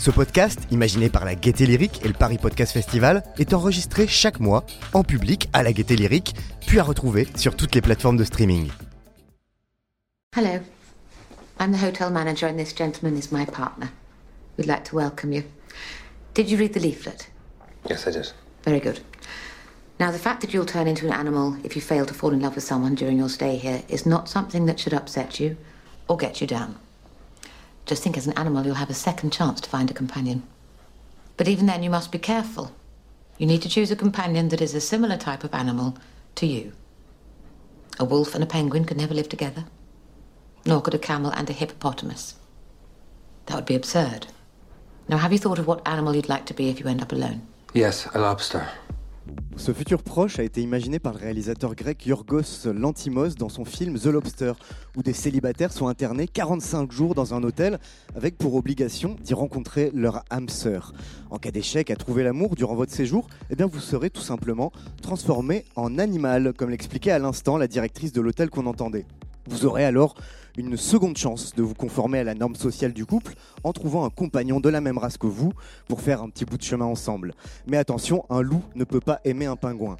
Ce podcast, imaginé par la Gaieté Lyrique et le Paris Podcast Festival, est enregistré chaque mois en public à la Gaieté Lyrique, puis à retrouver sur toutes les plateformes de streaming. Hello. I'm the hotel manager and this gentleman is my partner. We'd like to welcome you. Did you read the leaflet? Yes, I did. Very good. Now, the fact that you'll turn into an animal if you fail to fall in love with someone during your stay here is not something that should upset you or get you down. Just think as an animal, you'll have a second chance to find a companion. But even then, you must be careful. You need to choose a companion that is a similar type of animal to you. A wolf and a penguin could never live together, nor could a camel and a hippopotamus. That would be absurd. Now, have you thought of what animal you'd like to be if you end up alone? Yes, a lobster. Ce futur proche a été imaginé par le réalisateur grec Yorgos Lantimos dans son film The Lobster, où des célibataires sont internés 45 jours dans un hôtel avec pour obligation d'y rencontrer leur âme sœur. En cas d'échec à trouver l'amour durant votre séjour, eh bien vous serez tout simplement transformé en animal, comme l'expliquait à l'instant la directrice de l'hôtel qu'on entendait. Vous aurez alors une seconde chance de vous conformer à la norme sociale du couple en trouvant un compagnon de la même race que vous pour faire un petit bout de chemin ensemble. Mais attention, un loup ne peut pas aimer un pingouin.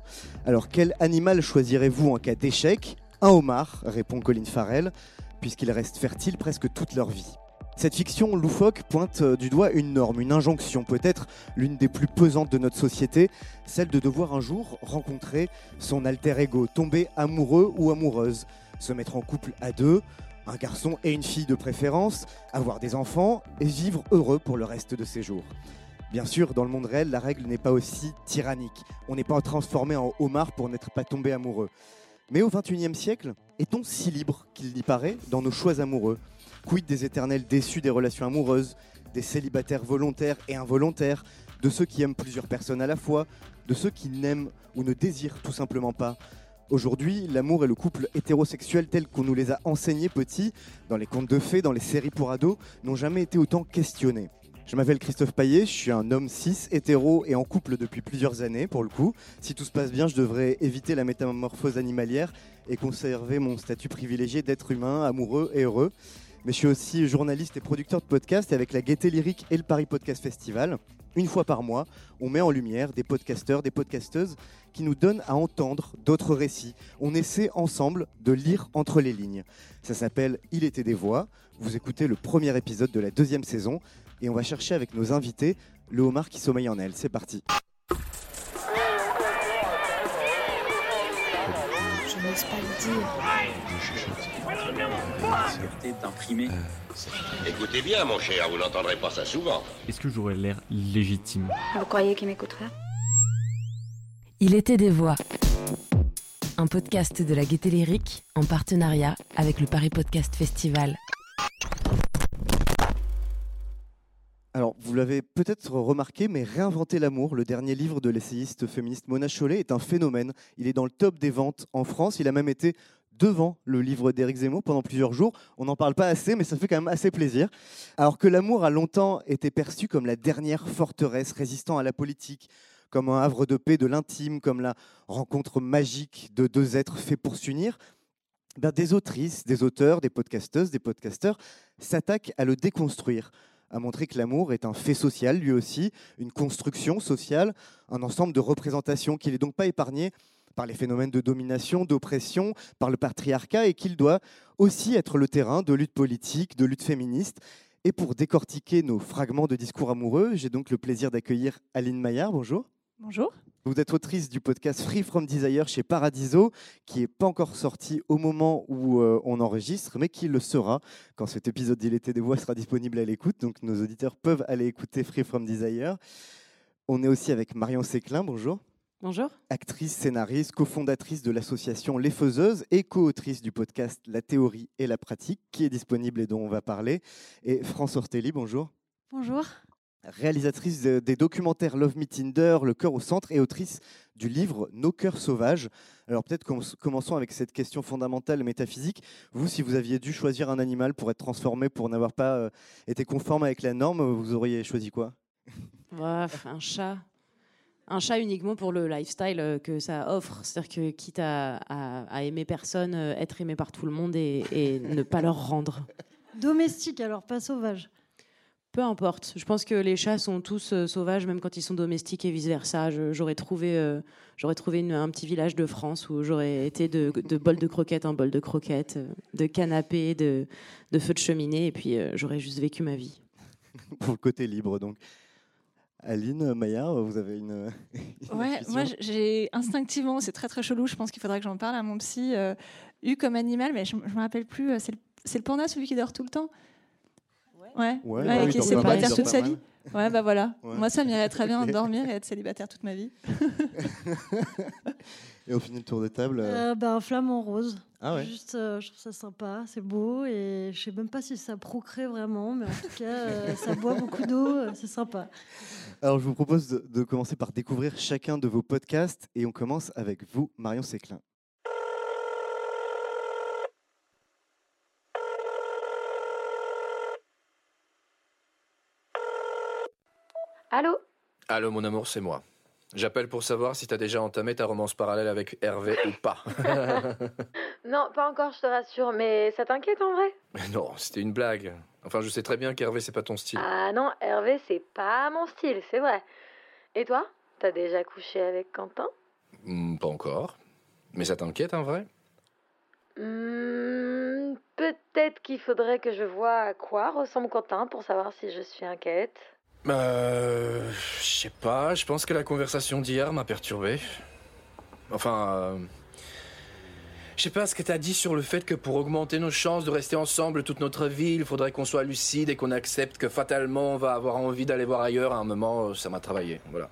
Alors quel animal choisirez-vous en cas d'échec? Un homard, répond Colin Farrell, puisqu'ils restent fertiles presque toute leur vie. Cette fiction loufoque pointe du doigt une norme, une injonction, peut-être l'une des plus pesantes de notre société, celle de devoir un jour rencontrer son alter ego, tomber amoureux ou amoureuse, se mettre en couple à deux, un garçon et une fille de préférence, avoir des enfants et vivre heureux pour le reste de ses jours. Bien sûr, dans le monde réel, la règle n'est pas aussi tyrannique. On n'est pas transformé en homard pour n'être pas tombé amoureux. Mais au XXIe siècle, est-on si libre qu'il y paraît dans nos choix amoureux? Quid des éternels déçus des relations amoureuses, des célibataires volontaires et involontaires, de ceux qui aiment plusieurs personnes à la fois, de ceux qui n'aiment ou ne désirent tout simplement pas? Aujourd'hui, l'amour et le couple hétérosexuel tel qu'on nous les a enseignés petits, dans les contes de fées, dans les séries pour ados, n'ont jamais été autant questionnés. Je m'appelle Christophe Paillet, je suis un homme cis, hétéro et en couple depuis plusieurs années pour le coup. Si tout se passe bien, je devrais éviter la métamorphose animalière et conserver mon statut privilégié d'être humain, amoureux et heureux. Mais je suis aussi journaliste et producteur de podcasts avec la Gaieté Lyrique et le Paris Podcast Festival. Une fois par mois, on met en lumière des podcasteurs, des podcasteuses qui nous donnent à entendre d'autres récits. On essaie ensemble de lire entre les lignes. Ça s'appelle Il était des voix. Vous écoutez le premier épisode de la deuxième saison et on va chercher avec nos invités le homard qui sommeille en elle. C'est parti. N'ose pas le dire. d'imprimé. Écoutez bien, mon cher, vous n'entendrez pas ça souvent. Est-ce que j'aurais l'air légitime? Vous croyez qu'il m'écouterait Il était des voix. Un podcast de la Gaieté Lyrique en partenariat avec le Paris Podcast Festival. Alors, vous l'avez peut-être remarqué, mais Réinventer l'amour, le dernier livre de l'essayiste féministe Mona Chollet, est un phénomène. Il est dans le top des ventes en France. Il a même été devant le livre d'Éric Zemmour pendant plusieurs jours. On n'en parle pas assez, mais ça fait quand même assez plaisir. Alors que l'amour a longtemps été perçu comme la dernière forteresse résistant à la politique, comme un havre de paix de l'intime, comme la rencontre magique de deux êtres faits pour s'unir, ben, des autrices, des auteurs, des podcasteuses, des podcasteurs s'attaquent à le déconstruire à montrer que l'amour est un fait social, lui aussi, une construction sociale, un ensemble de représentations qu'il n'est donc pas épargné par les phénomènes de domination, d'oppression, par le patriarcat, et qu'il doit aussi être le terrain de lutte politique, de lutte féministe. Et pour décortiquer nos fragments de discours amoureux, j'ai donc le plaisir d'accueillir Aline Maillard. Bonjour. Bonjour. Vous êtes autrice du podcast Free From Desire chez Paradiso, qui n'est pas encore sorti au moment où euh, on enregistre, mais qui le sera quand cet épisode d'Il était des voix sera disponible à l'écoute. Donc nos auditeurs peuvent aller écouter Free From Desire. On est aussi avec Marion Séclin. Bonjour. Bonjour. Actrice, scénariste, cofondatrice de l'association Les Faiseuses et co-autrice du podcast La théorie et la pratique, qui est disponible et dont on va parler. Et France Ortelli, bonjour. Bonjour. Réalisatrice de- des documentaires Love Me Tinder, Le cœur au centre et autrice du livre Nos cœurs sauvages. Alors peut-être comm- commençons avec cette question fondamentale métaphysique. Vous, si vous aviez dû choisir un animal pour être transformé, pour n'avoir pas euh, été conforme avec la norme, vous auriez choisi quoi? Un chat. Un chat uniquement pour le lifestyle euh, que ça offre. C'est-à-dire que quitte à, à- à aimer personne, euh, être aimé par tout le monde et, et ne pas leur rendre. Domestique alors, pas sauvage. Peu importe. Je pense que les chats sont tous euh, sauvages, même quand ils sont domestiques et vice-versa. J'aurais trouvé, euh, j'aurais trouvé une- un petit village de France où j'aurais été de, de bol de croquettes en bol de croquettes, euh, de canapé, de, de feu de cheminée, et puis euh, j'aurais juste vécu ma vie. Pour le côté libre, donc. Aline, Maya, vous avez une. une Ouais, moi j'ai instinctivement, c'est très très chelou, je pense qu'il faudrait que j'en parle à mon psy, euh, eu comme animal, mais je ne me rappelle plus, c'est le, c'est le panda celui qui dort tout le temps Ouais, Ouais, ouais, bah oui, qui est célibataire toute sa vie. Ouais, bah voilà. Ouais. Moi ça m'irait très bien de dormir et être célibataire toute ma vie. Et on finit le tour de table. euh, Euh, bah, un flamant rose. Ah ouais. Juste, euh, je trouve ça sympa, c'est beau et je sais même pas si ça procrée vraiment, mais en tout cas, euh, ça boit beaucoup d'eau, euh, c'est sympa. Alors, je vous propose de, de commencer par découvrir chacun de vos podcasts et on commence avec vous, Marion Séclin. Allô Allô mon amour, c'est moi. J'appelle pour savoir si t'as déjà entamé ta romance parallèle avec Hervé ou pas. Non, pas encore, je te rassure, mais ça t'inquiète en vrai Mais non, c'était une blague. Enfin, je sais très bien qu'Hervé, c'est pas ton style. Ah non, Hervé, c'est pas mon style, c'est vrai. Et toi T'as déjà couché avec Quentin Hmm, pas encore. Mais ça t'inquiète, en vrai Hmm, Peut-être qu'il faudrait que je vois à quoi ressemble Quentin pour savoir si je suis inquiète. Euh. Je sais pas, je pense que la conversation d'hier m'a perturbé. Enfin. euh, Je sais pas ce que t'as dit sur le fait que pour augmenter nos chances de rester ensemble toute notre vie, il faudrait qu'on soit lucide et qu'on accepte que fatalement on va avoir envie d'aller voir ailleurs à un moment, euh, ça m'a travaillé. Voilà.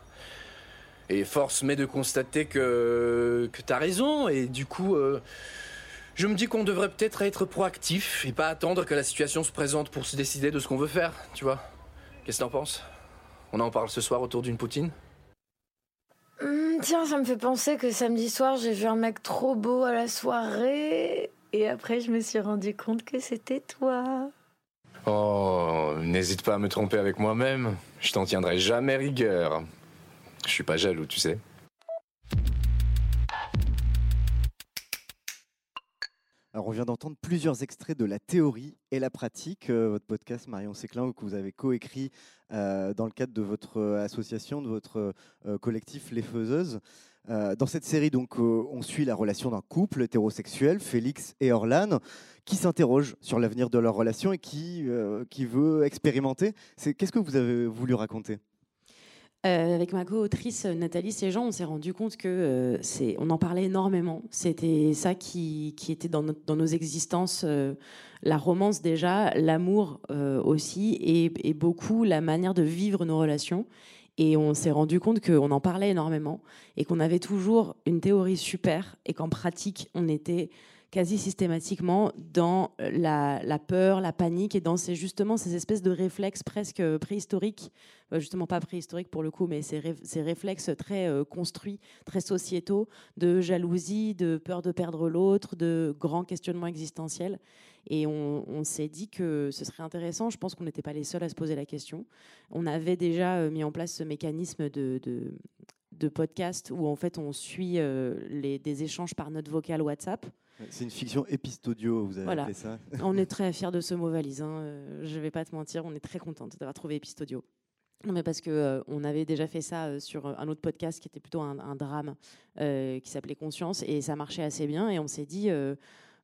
Et force m'est de constater que. que t'as raison, et du coup. euh, Je me dis qu'on devrait peut-être être proactif et pas attendre que la situation se présente pour se décider de ce qu'on veut faire, tu vois. Qu'est-ce que t'en penses? On en parle ce soir autour d'une poutine? Hmm, tiens, ça me fait penser que samedi soir, j'ai vu un mec trop beau à la soirée. Et après, je me suis rendu compte que c'était toi. Oh, n'hésite pas à me tromper avec moi-même. Je t'en tiendrai jamais rigueur. Je suis pas jaloux, tu sais. On vient d'entendre plusieurs extraits de La théorie et la pratique, euh, votre podcast Marion Séclin, que vous avez coécrit euh, dans le cadre de votre euh, association, de votre collectif Les Faiseuses. Dans cette série, donc, on suit la relation d'un couple hétérosexuel, Félix et Orlane, qui s'interroge sur l'avenir de leur relation et qui, qui veut expérimenter. Qu'est-ce que vous avez voulu raconter? Euh, avec ma co-autrice euh, Nathalie Séjean, on s'est rendu compte que euh, c'est, on en parlait énormément. C'était ça qui, qui était dans, dans nos existences, la romance déjà, l'amour aussi, et, et beaucoup la manière de vivre nos relations. Et on s'est rendu compte qu'on en parlait énormément et qu'on avait toujours une théorie super et qu'en pratique, on était quasi systématiquement dans la, la peur, la panique et dans ces, justement ces espèces de réflexes presque préhistoriques, Euh, justement pas préhistoriques pour le coup, mais ces, ré- ces réflexes très euh, construits, très sociétaux, de jalousie, de peur de perdre l'autre, de grands questionnements existentiels. Et on, s'est dit que ce serait intéressant, je pense qu'on n'était pas les seuls à se poser la question. On avait déjà euh, mis en place ce mécanisme de, podcast où en fait on suit euh, les, des échanges par note vocale WhatsApp. C'est une fiction épistodio, vous avez Voilà. appelé ça On est très fiers de ce mot valise. hein. Euh, Je vais pas te mentir, on est très contente d'avoir trouvé Epistodio. Non, mais parce que euh, on avait déjà fait ça euh, sur un autre podcast qui était plutôt un, un drame euh, qui s'appelait Conscience et ça marchait assez bien et on s'est dit euh,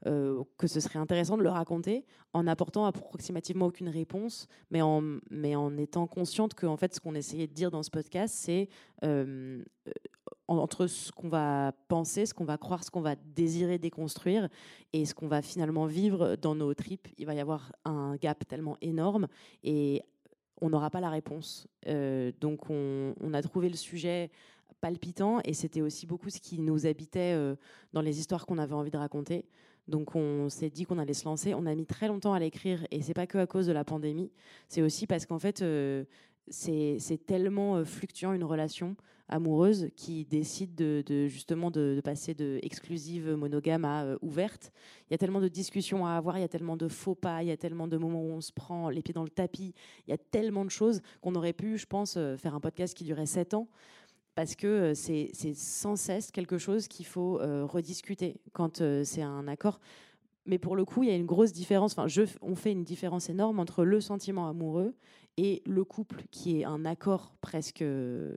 euh, que ce serait intéressant de le raconter en apportant approximativement aucune réponse, mais en, mais en étant consciente que en fait ce qu'on essayait de dire dans ce podcast c'est euh, euh, entre ce qu'on va penser, ce qu'on va croire, ce qu'on va désirer déconstruire et ce qu'on va finalement vivre dans nos tripes, il va y avoir un gap tellement énorme et on n'aura pas la réponse. Euh, donc on, a trouvé le sujet palpitant et c'était aussi beaucoup ce qui nous habitait euh, dans les histoires qu'on avait envie de raconter. Donc on s'est dit qu'on allait se lancer. On a mis très longtemps à l'écrire et c'est pas que à cause de la pandémie. C'est aussi parce qu'en fait, euh, c'est tellement fluctuant une relation amoureuse qui décide de, justement de, passer de exclusive monogame à euh, ouverte. Il y a tellement de discussions à avoir, il y a tellement de faux pas, il y a tellement de moments où on se prend les pieds dans le tapis, il y a tellement de choses qu'on aurait pu, je pense, faire un podcast qui durait sept ans parce que c'est sans cesse quelque chose qu'il faut rediscuter quand c'est un accord mais pour le coup, il y a une grosse différence. Enfin, on fait une différence énorme entre le sentiment amoureux et le couple, qui est un accord presque euh,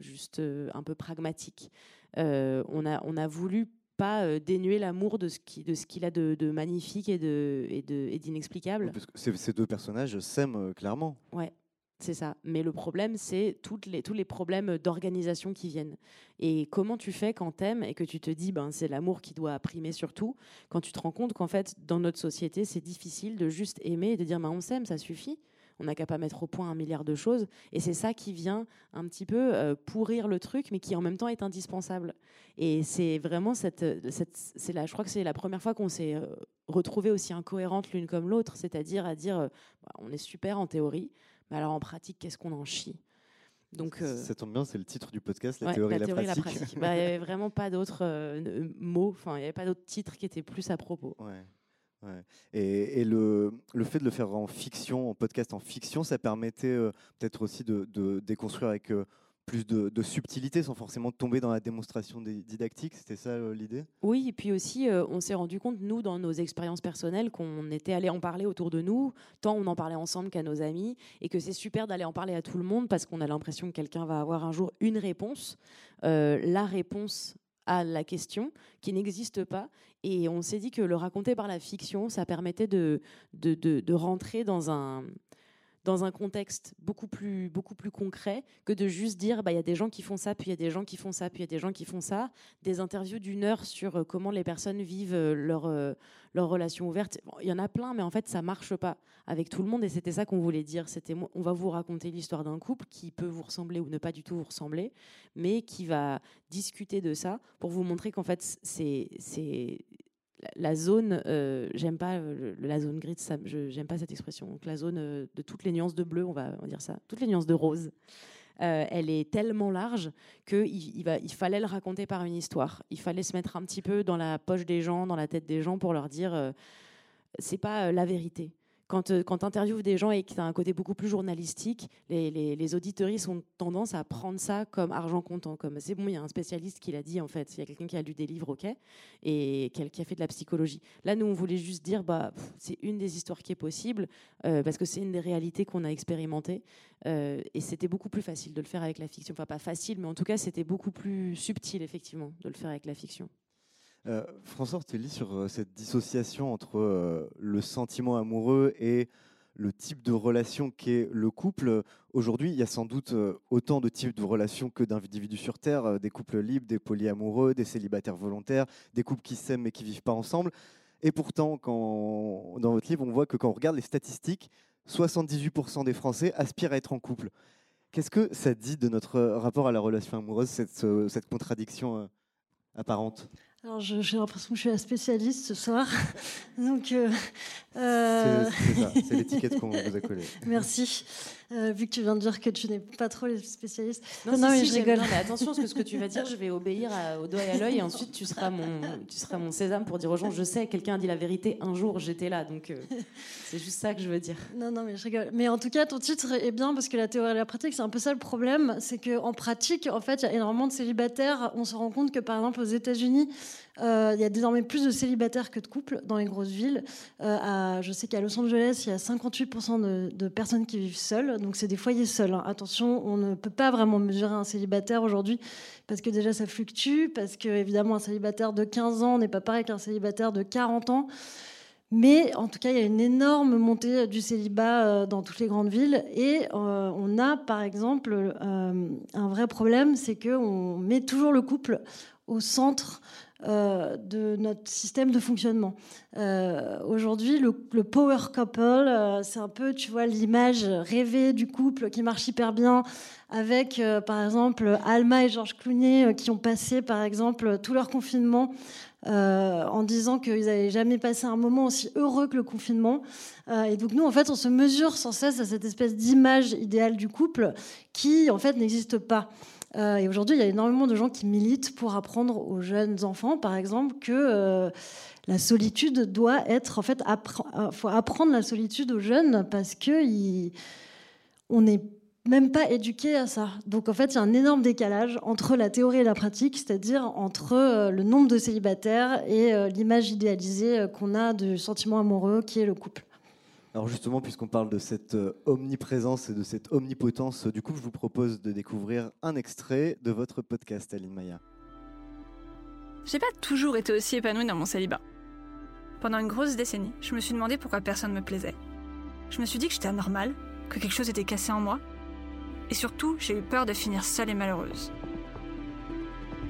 juste euh, un peu pragmatique. Euh, on, a, on a voulu pas dénuer l'amour de ce qu'il de ce qu'il a de, de, magnifique et de et d'inexplicable. que ces deux personnages s'aiment clairement. Ouais. C'est ça. Mais le problème, c'est les, tous les problèmes d'organisation qui viennent. Et comment tu fais quand t'aimes et que tu te dis, ben, c'est l'amour qui doit primer surtout, quand tu te rends compte qu'en fait, dans notre société, c'est difficile de juste aimer et de dire, ben, on s'aime, ça suffit. On n'a qu'à pas mettre au point un milliard de choses. Et c'est ça qui vient un petit peu euh, pourrir le truc, mais qui en même temps est indispensable. Et c'est vraiment cette, cette c'est là, je crois que c'est la première fois qu'on s'est euh, retrouvés aussi incohérentes l'une comme l'autre, c'est-à-dire à dire, euh, bah, on est super en théorie, mais alors en pratique, qu'est-ce qu'on en chie? Donc, euh, ça tombe bien, c'est le titre du podcast, la théorie, et la, pratique. Bah, il n'y avait vraiment pas d'autres euh, mots, enfin, il n'y avait pas d'autres titres qui étaient plus à propos. Ouais. Et, le, fait de le faire en fiction, en podcast en fiction, ça permettait euh, peut-être aussi de, déconstruire avec plus de, subtilité sans forcément tomber dans la démonstration didactique. C'était ça euh, l'idée? Oui, et puis aussi, euh, on s'est rendu compte, nous, dans nos expériences personnelles, qu'on était allé en parler autour de nous, tant on en parlait ensemble qu'à nos amis, et que c'est super d'aller en parler à tout le monde parce qu'on a l'impression que quelqu'un va avoir un jour une réponse, euh, la réponse à la question qui n'existe pas. Et on s'est dit que le raconter par la fiction, ça permettait de, de, de rentrer dans un dans un contexte beaucoup plus, beaucoup plus concret que de juste dire bah, il y a des gens qui font ça, puis il y a des gens qui font ça, puis il y a des gens qui font ça. Des interviews d'une heure sur euh, comment les personnes vivent euh, leur, euh, leur relation ouverte. Il y en a plein, mais en fait, ça marche pas avec tout le monde. Et c'était ça qu'on voulait dire. C'était on va vous raconter l'histoire d'un couple qui peut vous ressembler ou ne pas du tout vous ressembler, mais qui va discuter de ça pour vous montrer qu'en fait, c'est la zone, euh, j'aime pas la zone grise, j'aime pas cette expression. La zone euh, de toutes les nuances de bleu, on va, dire ça, toutes les nuances de rose. Euh, elle est tellement large qu'il il, il fallait le raconter par une histoire. Il fallait se mettre un petit peu dans la poche des gens, dans la tête des gens pour leur dire c'est pas la vérité quand, euh, quand tu interviews des gens et que tu as un côté beaucoup plus journalistique, les, les, les ont tendance à prendre ça comme argent comptant. Comme c'est bon, il y a un spécialiste qui l'a dit en fait. Il y a quelqu'un qui a lu des livres, ok, et qui a fait de la psychologie. Là, nous, on voulait juste dire, bah, c'est une des histoires qui est possible euh, parce que c'est une des réalités qu'on a expérimentées. Euh, et c'était beaucoup plus facile de le faire avec la fiction. Enfin, pas facile, mais en tout cas, c'était beaucoup plus subtil, effectivement, de le faire avec la fiction. Euh, François, tu lis sur euh, cette dissociation entre euh, le sentiment amoureux et le type de relation qu'est le couple. Aujourd'hui, il y a sans doute autant de types de relations que d'individus sur Terre, des couples libres, des polyamoureux, des célibataires volontaires, des couples qui s'aiment mais qui vivent pas ensemble. Et pourtant, quand, dans votre livre, on voit que quand on regarde les statistiques, 78% des Français aspirent à être en couple. Qu'est-ce que ça dit de notre rapport à la relation amoureuse, cette, cette contradiction apparente? Alors, j'ai l'impression que je suis la spécialiste ce soir. Donc, euh, euh, c'est l'étiquette qu'on vous a collée. Merci. Euh, vu que tu viens de dire que tu n'es pas trop les spécialistes. Non, non, mais je rigole. mais attention, parce que ce que tu vas dire, je vais obéir au doigt et à l'œil, et ensuite tu seras mon, tu seras mon sésame pour dire aux gens, je sais, quelqu'un a dit la vérité un jour, j'étais là, donc c'est juste ça que je veux dire. Non, non, mais je rigole. Mais en tout cas, ton titre est bien parce que la théorie et la pratique, c'est un peu ça le problème, c'est qu'en pratique, en fait, il y a énormément de célibataires. On se rend compte que par exemple aux États-Unis, euh, il y a désormais plus de célibataires que de couples dans les grosses villes. Euh, je sais qu'à Los Angeles, il y a 58% de, personnes qui vivent seules. Donc, c'est des foyers seuls. Hein. Attention, on ne peut pas vraiment mesurer un célibataire aujourd'hui parce que déjà, ça fluctue. Parce que, évidemment, un célibataire de 15 ans n'est pas pareil qu'un célibataire de 40 ans. Mais en tout cas, il y a une énorme montée du célibat euh, dans toutes les grandes villes. Et on a, par exemple, un vrai problème, c'est qu'on met toujours le couple au centre euh, de notre système de fonctionnement. Euh, aujourd'hui, le, power couple, euh, c'est un peu, tu vois, l'image rêvée du couple qui marche hyper bien, avec, par exemple, Alma et Georges Clooney qui ont passé, par exemple, tout leur confinement en disant qu'ils n'avaient jamais passé un moment aussi heureux que le confinement. Et donc nous, en fait, on se mesure sans cesse à cette espèce d'image idéale du couple qui, en fait, n'existe pas. Euh, et aujourd'hui, il y a énormément de gens qui militent pour apprendre aux jeunes enfants, par exemple, que la solitude doit être, en fait, faut apprendre la solitude aux jeunes parce que on n'est même pas éduqué à ça. Donc en fait, il y a un énorme décalage entre la théorie et la pratique, c'est-à-dire entre euh, le nombre de célibataires et euh, l'image idéalisée euh, qu'on a du sentiment amoureux qui est le couple. Alors justement, puisqu'on parle de cette omniprésence et de cette omnipotence du couple, je vous propose de découvrir un extrait de votre podcast, Aline Maya. J'ai pas toujours été aussi épanouie dans mon célibat. Pendant une grosse décennie, je me suis demandé pourquoi personne me plaisait. Je me suis dit que j'étais anormale, que quelque chose était cassé en moi, et surtout, j'ai eu peur de finir seule et malheureuse.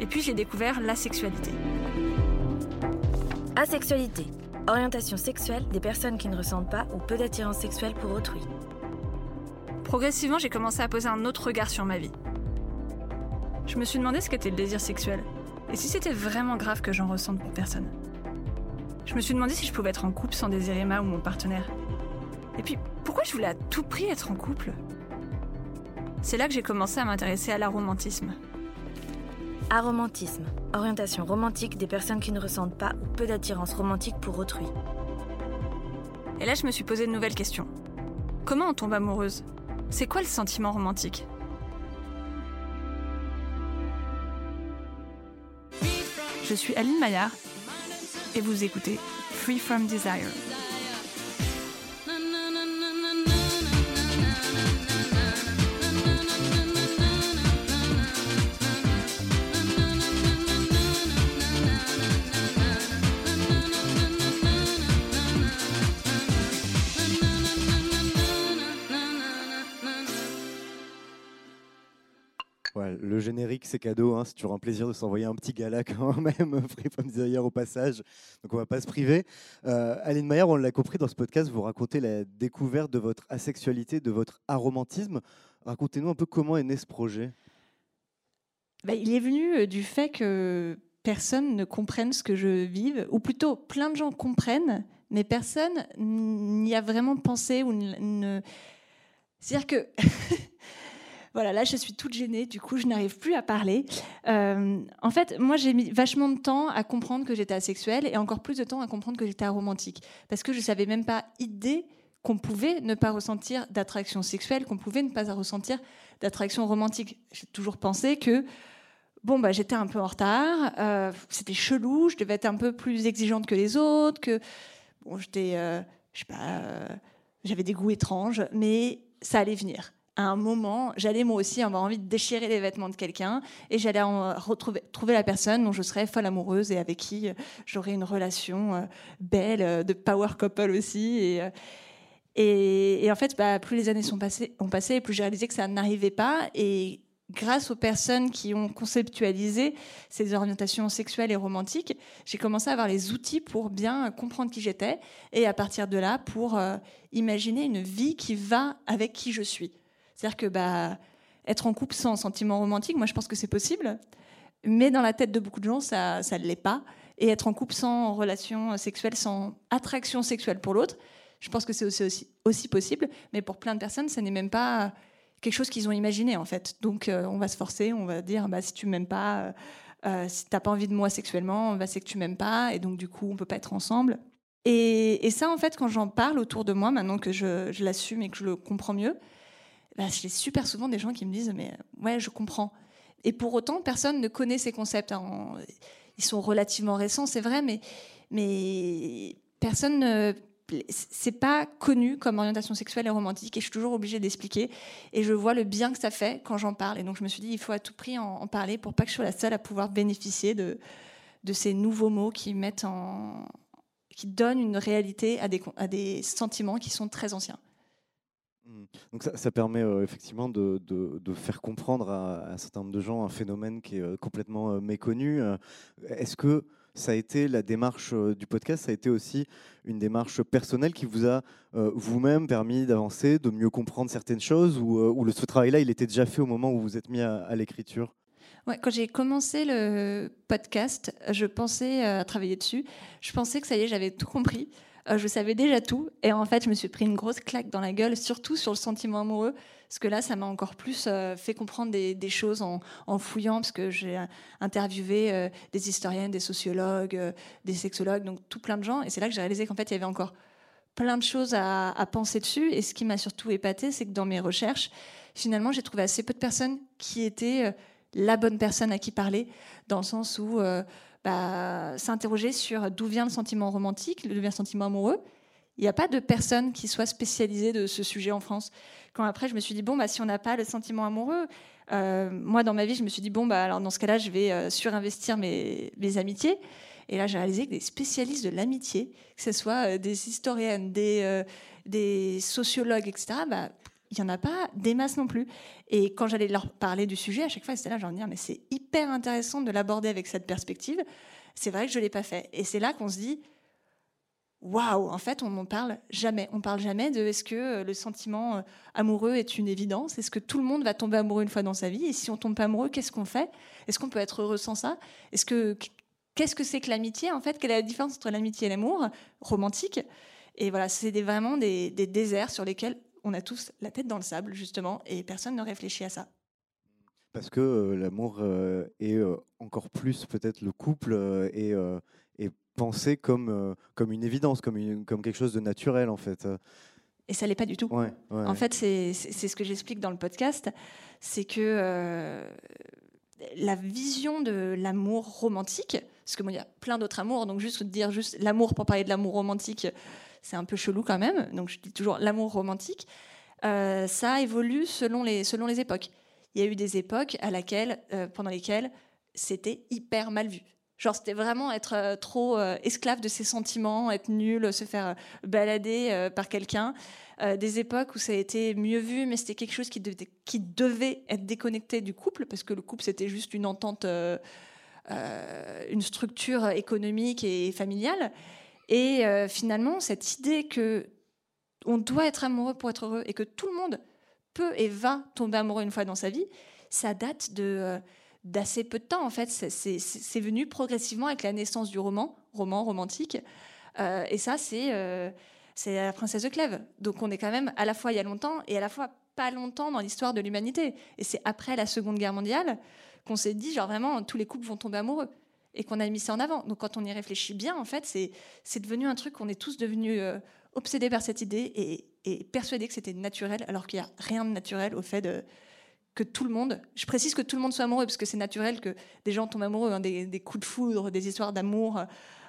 Et puis j'ai découvert la sexualité. Asexualité. Orientation sexuelle des personnes qui ne ressentent pas ou peu d'attirance sexuelle pour autrui. Progressivement, j'ai commencé à poser un autre regard sur ma vie. Je me suis demandé ce qu'était le désir sexuel, et si c'était vraiment grave que j'en ressente pour personne. Je me suis demandé si je pouvais être en couple sans désirer ma ou mon partenaire. Et puis, pourquoi je voulais à tout prix être en couple? C'est là que j'ai commencé à m'intéresser à l'aromantisme. Aromantisme, orientation romantique des personnes qui ne ressentent pas ou peu d'attirance romantique pour autrui. Et là, je me suis posé de nouvelles questions. Comment on tombe amoureuse? C'est quoi le sentiment romantique? Je suis Aline Maillard et vous écoutez Free From Desire. C'est cadeau. Hein, c'est toujours un plaisir de s'envoyer un petit gala quand même, Free From Desire au passage. Donc on va pas se priver. Euh, Aline Mayer, on l'a compris dans ce podcast, vous racontez la découverte de votre asexualité, de votre aromantisme. Racontez-nous un peu comment est né ce projet. Bah, il est venu euh, du fait que personne ne comprenne ce que je vive, ou plutôt plein de gens comprennent, mais personne n'y a vraiment pensé ou ne... C'est-à-dire que Voilà, là, je suis toute gênée, du coup, je n'arrive plus à parler. Euh, en fait, moi, j'ai mis vachement de temps à comprendre que j'étais asexuelle et encore plus de temps à comprendre que j'étais aromantique. Parce que je savais même pas idée qu'on pouvait ne pas ressentir d'attraction sexuelle, qu'on pouvait ne pas ressentir d'attraction romantique. J'ai toujours pensé que bon, bah, j'étais un peu en retard, euh, c'était chelou, je devais être un peu plus exigeante que les autres, que bon, j'étais, euh, je sais pas, j'avais des goûts étranges, mais ça allait venir à un moment, j'allais moi aussi avoir envie de déchirer les vêtements de quelqu'un et j'allais retrouver trouver la personne dont je serais folle amoureuse et avec qui euh, j'aurais une relation euh, belle, euh, de power couple aussi. Et, en fait, bah, plus les années sont passées, ont passé, plus j'ai réalisé que ça n'arrivait pas. Et grâce aux personnes qui ont conceptualisé ces orientations sexuelles et romantiques, j'ai commencé à avoir les outils pour bien comprendre qui j'étais et à partir de là, pour imaginer une vie qui va avec qui je suis. C'est-à-dire que bah, être en couple sans sentiment romantique, moi je pense que c'est possible, mais dans la tête de beaucoup de gens, ça ne l'est pas. Et être en couple sans relation sexuelle, sans attraction sexuelle pour l'autre, je pense que c'est aussi, aussi, possible, mais pour plein de personnes, ce n'est même pas quelque chose qu'ils ont imaginé en fait. Donc euh, on va se forcer, on va dire bah, si tu m'aimes pas, euh, euh, si tu n'as pas envie de moi sexuellement, bah, c'est que tu m'aimes pas, et donc du coup on peut pas être ensemble. Et, ça en fait, quand j'en parle autour de moi, maintenant que je l'assume et que je le comprends mieux, bah, j'ai super souvent des gens qui me disent mais ouais je comprends. Et pour autant personne ne connaît ces concepts. Hein. Ils sont relativement récents c'est vrai mais personne ne c'est pas connu comme orientation sexuelle et romantique et je suis toujours obligée d'expliquer et je vois le bien que ça fait quand j'en parle et donc je me suis dit il faut à tout prix en, parler pour pas que je sois la seule à pouvoir bénéficier de, ces nouveaux mots qui mettent en qui donnent une réalité à des sentiments qui sont très anciens. Mmh. Donc ça, permet euh, effectivement de, faire comprendre à, un certain nombre de gens un phénomène qui est euh, complètement euh, méconnu. Est-ce que ça a été la démarche du podcast, ça a été aussi une démarche personnelle qui vous a vous-même permis d'avancer, de mieux comprendre certaines choses, ou, ce travail-là, il était déjà fait au moment où vous êtes mis à, l'écriture? Ouais, quand j'ai commencé le podcast, je pensais à travailler dessus. Je pensais que ça y est, j'avais tout compris. Je savais déjà tout. Et en fait, je me suis pris une grosse claque dans la gueule, surtout sur le sentiment amoureux. Parce que là, ça m'a encore plus fait comprendre des, choses en, fouillant, parce que j'ai interviewé des historiennes, des sociologues, des sexologues, donc tout plein de gens. Et c'est là que j'ai réalisé qu'en fait, il y avait encore plein de choses à, penser dessus. Et ce qui m'a surtout épaté, c'est que dans mes recherches, finalement, j'ai trouvé assez peu de personnes qui étaient euh, la bonne personne à qui parler, dans le sens où euh, bah, s'interroger sur d'où vient le sentiment romantique, d'où vient le sentiment amoureux. Il n'y a pas de personne qui soit spécialisée de ce sujet en France. Quand après, je me suis dit, bon, bah, si on n'a pas le sentiment amoureux, euh, moi, dans ma vie, je me suis dit, bon, bah, alors dans ce cas-là, je vais surinvestir mes, amitiés. Et là, j'ai réalisé que des spécialistes de l'amitié, que ce soit euh, des historiennes, des, euh, sociologues, etc., il n'y en a pas des masses non plus. Et quand j'allais leur parler du sujet, à chaque fois, c'était là, j'en dire, mais c'est hyper intéressant de l'aborder avec cette perspective. C'est vrai que je ne l'ai pas fait. Et c'est là qu'on se dit, waouh, en fait, on n'en parle jamais. On parle jamais de est-ce que euh, le sentiment amoureux est une évidence? Est-ce que tout le monde va tomber amoureux une fois dans sa vie? Et si on tombe pas amoureux, qu'est-ce qu'on fait? Est-ce qu'on peut être heureux sans ça? Est-ce que qu'est-ce que c'est que l'amitié en fait? Quelle est la différence entre l'amitié et l'amour? Romantique Et voilà, c'est vraiment des, déserts sur lesquels on a tous la tête dans le sable justement, et personne ne réfléchit à ça. Parce que euh, l'amour euh, est euh, encore plus peut-être le couple et est, pensé comme, comme une évidence, comme, comme quelque chose de naturel en fait. Et ça l'est pas du tout. en fait, c'est ce que j'explique dans le podcast, c'est que la vision de l'amour romantique, parce que moi, il y a plein d'autres amours, donc juste dire juste l'amour pour parler de l'amour romantique, c'est un peu chelou quand même. Donc je dis toujours l'amour romantique. Euh, ça évolue selon les, selon les époques. Il y a eu des époques à laquelle, euh, pendant lesquelles c'était hyper mal vu. Genre, c'était vraiment être euh, trop esclave de ses sentiments, être nul, se faire balader par quelqu'un. Des époques où ça a été mieux vu, mais c'était quelque chose qui devait, être déconnecté du couple, parce que le couple, c'était juste une entente, une structure économique et familiale. Et finalement, cette idée que on doit être amoureux pour être heureux et que tout le monde peut et va tomber amoureux une fois dans sa vie, ça date de d'assez peu de temps en fait. C'est venu progressivement avec la naissance du roman, roman romantique. et ça, c'est c'est la princesse de Clèves. Donc on est quand même à la fois il y a longtemps et à la fois pas longtemps dans l'histoire de l'humanité. Et c'est après la Seconde Guerre mondiale qu'on s'est dit, genre vraiment, tous les couples vont tomber amoureux. Et qu'on a mis ça en avant. Donc quand on y réfléchit bien, en fait, c'est devenu un truc qu'on est tous devenus euh, obsédés par cette idée et, persuadés que c'était naturel, alors qu'il n'y a rien de naturel au fait que tout le monde, je précise que tout le monde soit amoureux, parce que c'est naturel que des gens tombent amoureux, hein, des, coups de foudre, des histoires d'amour,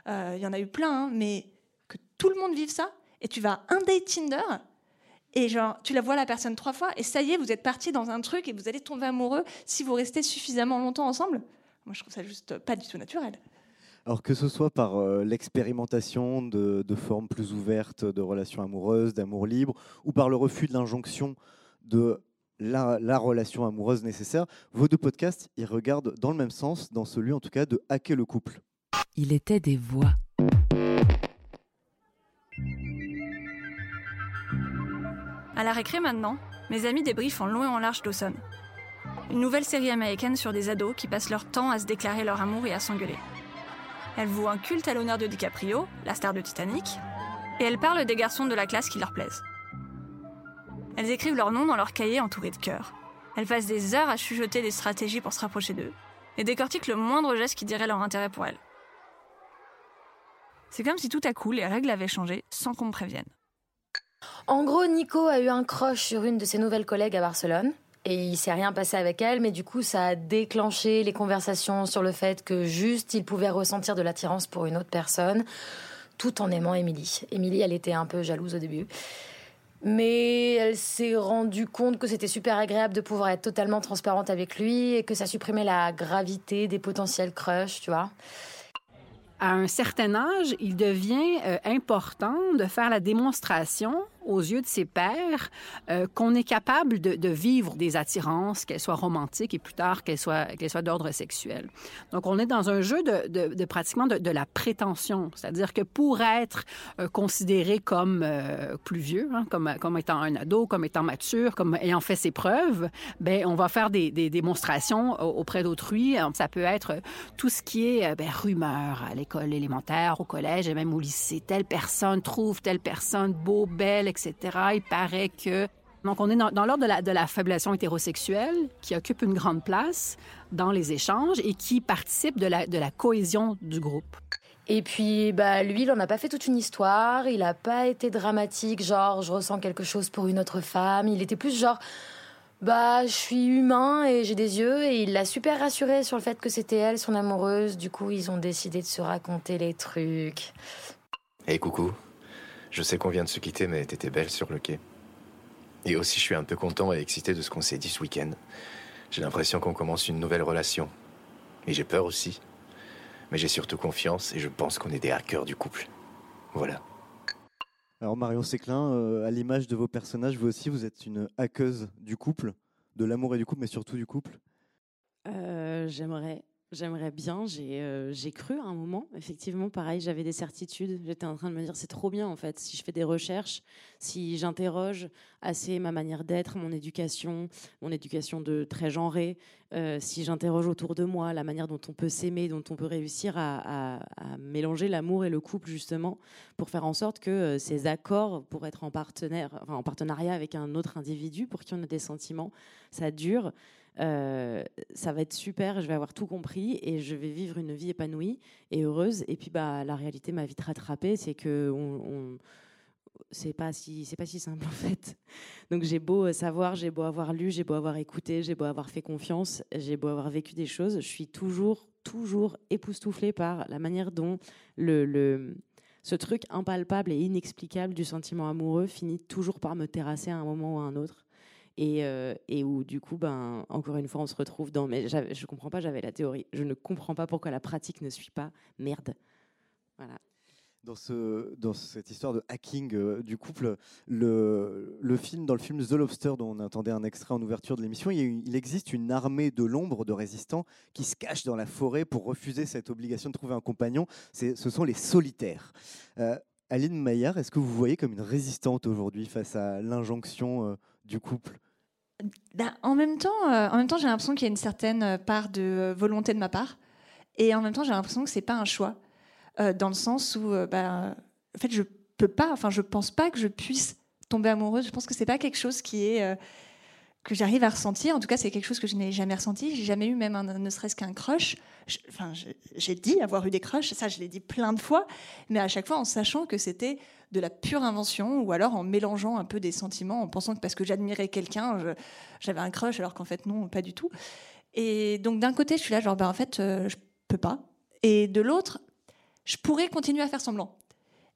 euh, il y en a eu plein, hein, mais que tout le monde vive ça, et tu vas un date Tinder et genre tu la vois la personne trois fois et ça y est vous êtes parti dans un truc et vous allez tomber amoureux si vous restez suffisamment longtemps ensemble moi je trouve ça juste pas du tout naturel alors que ce soit par euh, l'expérimentation de, formes plus ouvertes de relations amoureuses, d'amour libre, ou par le refus de l'injonction de la, la, relation amoureuse nécessaire, vos deux podcasts, ils regardent dans le même sens, dans celui en tout cas de hacker le couple. Il était des voix. À la récré maintenant, mes amis débriefent en long et en large Dawson. Une nouvelle série américaine sur des ados qui passent leur temps à se déclarer leur amour et à s'engueuler. Elles vouent un culte à l'honneur de DiCaprio, la star de Titanic, et elles parlent des garçons de la classe qui leur plaisent. Elles écrivent leur nom dans leur cahier entouré de cœurs. Elles passent des heures à chuchoter des stratégies pour se rapprocher d'eux, et décortiquent le moindre geste qui dirait leur intérêt pour elles. C'est comme si tout à coup les règles avaient changé sans qu'on me prévienne. En gros, Nico a eu un crush sur une de ses nouvelles collègues à Barcelone. Et il s'est rien passé avec elle, mais du coup, ça a déclenché les conversations sur le fait que juste il pouvait ressentir de l'attirance pour une autre personne, tout en aimant Émilie. Émilie, elle était un peu jalouse au début. Mais elle s'est rendue compte que c'était super agréable de pouvoir être totalement transparente avec lui et que ça supprimait la gravité des potentiels crushs, tu vois à un certain âge, il devient euh, important de faire la démonstration aux yeux de ses pairs euh, qu'on est capable de, vivre des attirances, qu'elles soient romantiques et plus tard qu'elles soient, qu'elles soient d'ordre sexuel. Donc, on est dans un jeu de, pratiquement de, la prétention, c'est-à-dire que pour être euh, considéré comme euh, plus vieux, hein, comme, comme étant un ado, comme étant mature, comme ayant fait ses preuves, ben on va faire des, des démonstrations auprès d'autrui. Ça peut être tout ce qui est ben, rumeur à l'école élémentaire, au collège et même au lycée. Telle personne trouve telle personne beau, belle, etc. Il paraît que donc, on est dans, l'ordre de la, de la fabulation hétérosexuelle qui occupe une grande place dans les échanges et qui participe de la, de la cohésion du groupe. Et puis, bah, lui, il n'en a pas fait toute une histoire. Il n'a pas été dramatique, genre, je ressens quelque chose pour une autre femme. Il était plus genre, bah, je suis humain et j'ai des yeux. Et il l'a super rassuré sur le fait que c'était elle, son amoureuse. Du coup, ils ont décidé de se raconter les trucs. Hé, coucou. Je sais qu'on vient de se quitter, mais t'étais belle sur le quai. Et aussi, je suis un peu content et excité de ce qu'on s'est dit ce week-end. J'ai l'impression qu'on commence une nouvelle relation. Et j'ai peur aussi. Mais j'ai surtout confiance et je pense qu'on est des hackers du couple. Voilà. Alors Marion Séclin, euh, à l'image de vos personnages, vous aussi, vous êtes une hackeuse du couple, de l'amour et du couple, mais surtout du couple? Euh, j'aimerais J'aimerais bien, euh, j'ai cru à un moment, effectivement, pareil, j'avais des certitudes. J'étais en train de me dire, c'est trop bien en fait, si je fais des recherches, si j'interroge assez ma manière d'être, mon éducation, mon éducation de très genrée, euh, si j'interroge autour de moi la manière dont on peut s'aimer, dont on peut réussir à, mélanger l'amour et le couple justement, pour faire en sorte que euh, ces accords pour être en, partenaire, en partenariat avec un autre individu, pour qui on a des sentiments, ça dure. Euh, ça va être super, je vais avoir tout compris et je vais vivre une vie épanouie et heureuse. Et puis bah la réalité m'a vite rattrapée, c'est que on, c'est pas si pas si simple en fait. Donc j'ai beau savoir, j'ai beau avoir lu, j'ai beau avoir écouté, j'ai beau avoir fait confiance, j'ai beau avoir vécu des choses, je suis toujours toujours époustouflée par la manière dont le ce truc impalpable et inexplicable du sentiment amoureux finit toujours par me terrasser à un moment ou à un autre. Euh, et, où du coup, ben, encore une fois, on se retrouve dans. Mais je comprends pas, j'avais la théorie. Je ne comprends pas pourquoi la pratique ne suit pas. Merde. Voilà. Dans, ce, dans cette histoire de hacking euh, du couple, le, le, film, dans le film The Lobster, dont on attendait un extrait en ouverture de l'émission, il, il, existe une armée de l'ombre de résistants qui se cachent dans la forêt pour refuser cette obligation de trouver un compagnon. Ce sont les solitaires. Euh, Aline Maillard, est-ce que vous voyez comme une résistante aujourd'hui face à l'injonction du couple ben, en même temps, euh, temps, j'ai l'impression qu'il y a une certaine euh, part de euh, volonté de ma part, et en même temps, j'ai l'impression que c'est pas un choix, dans le sens où, ben, en fait, je peux pas, enfin, je pense pas que je puisse tomber amoureuse. Je pense que c'est pas quelque chose qui est que j'arrive à ressentir. En tout cas, c'est quelque chose que je n'ai jamais ressenti. J'ai jamais eu même ne serait-ce qu'un crush. enfin, j'ai dit avoir eu des crushs, ça, je l'ai dit plein de fois, mais à chaque fois en sachant que c'était de la pure invention ou alors en mélangeant un peu des sentiments, en pensant que parce que j'admirais quelqu'un, j'avais un crush, alors qu'en fait, non, pas du tout. Et donc, d'un côté, je suis là, genre, ben, en fait, euh, je peux pas. Et de l'autre, je pourrais continuer à faire semblant.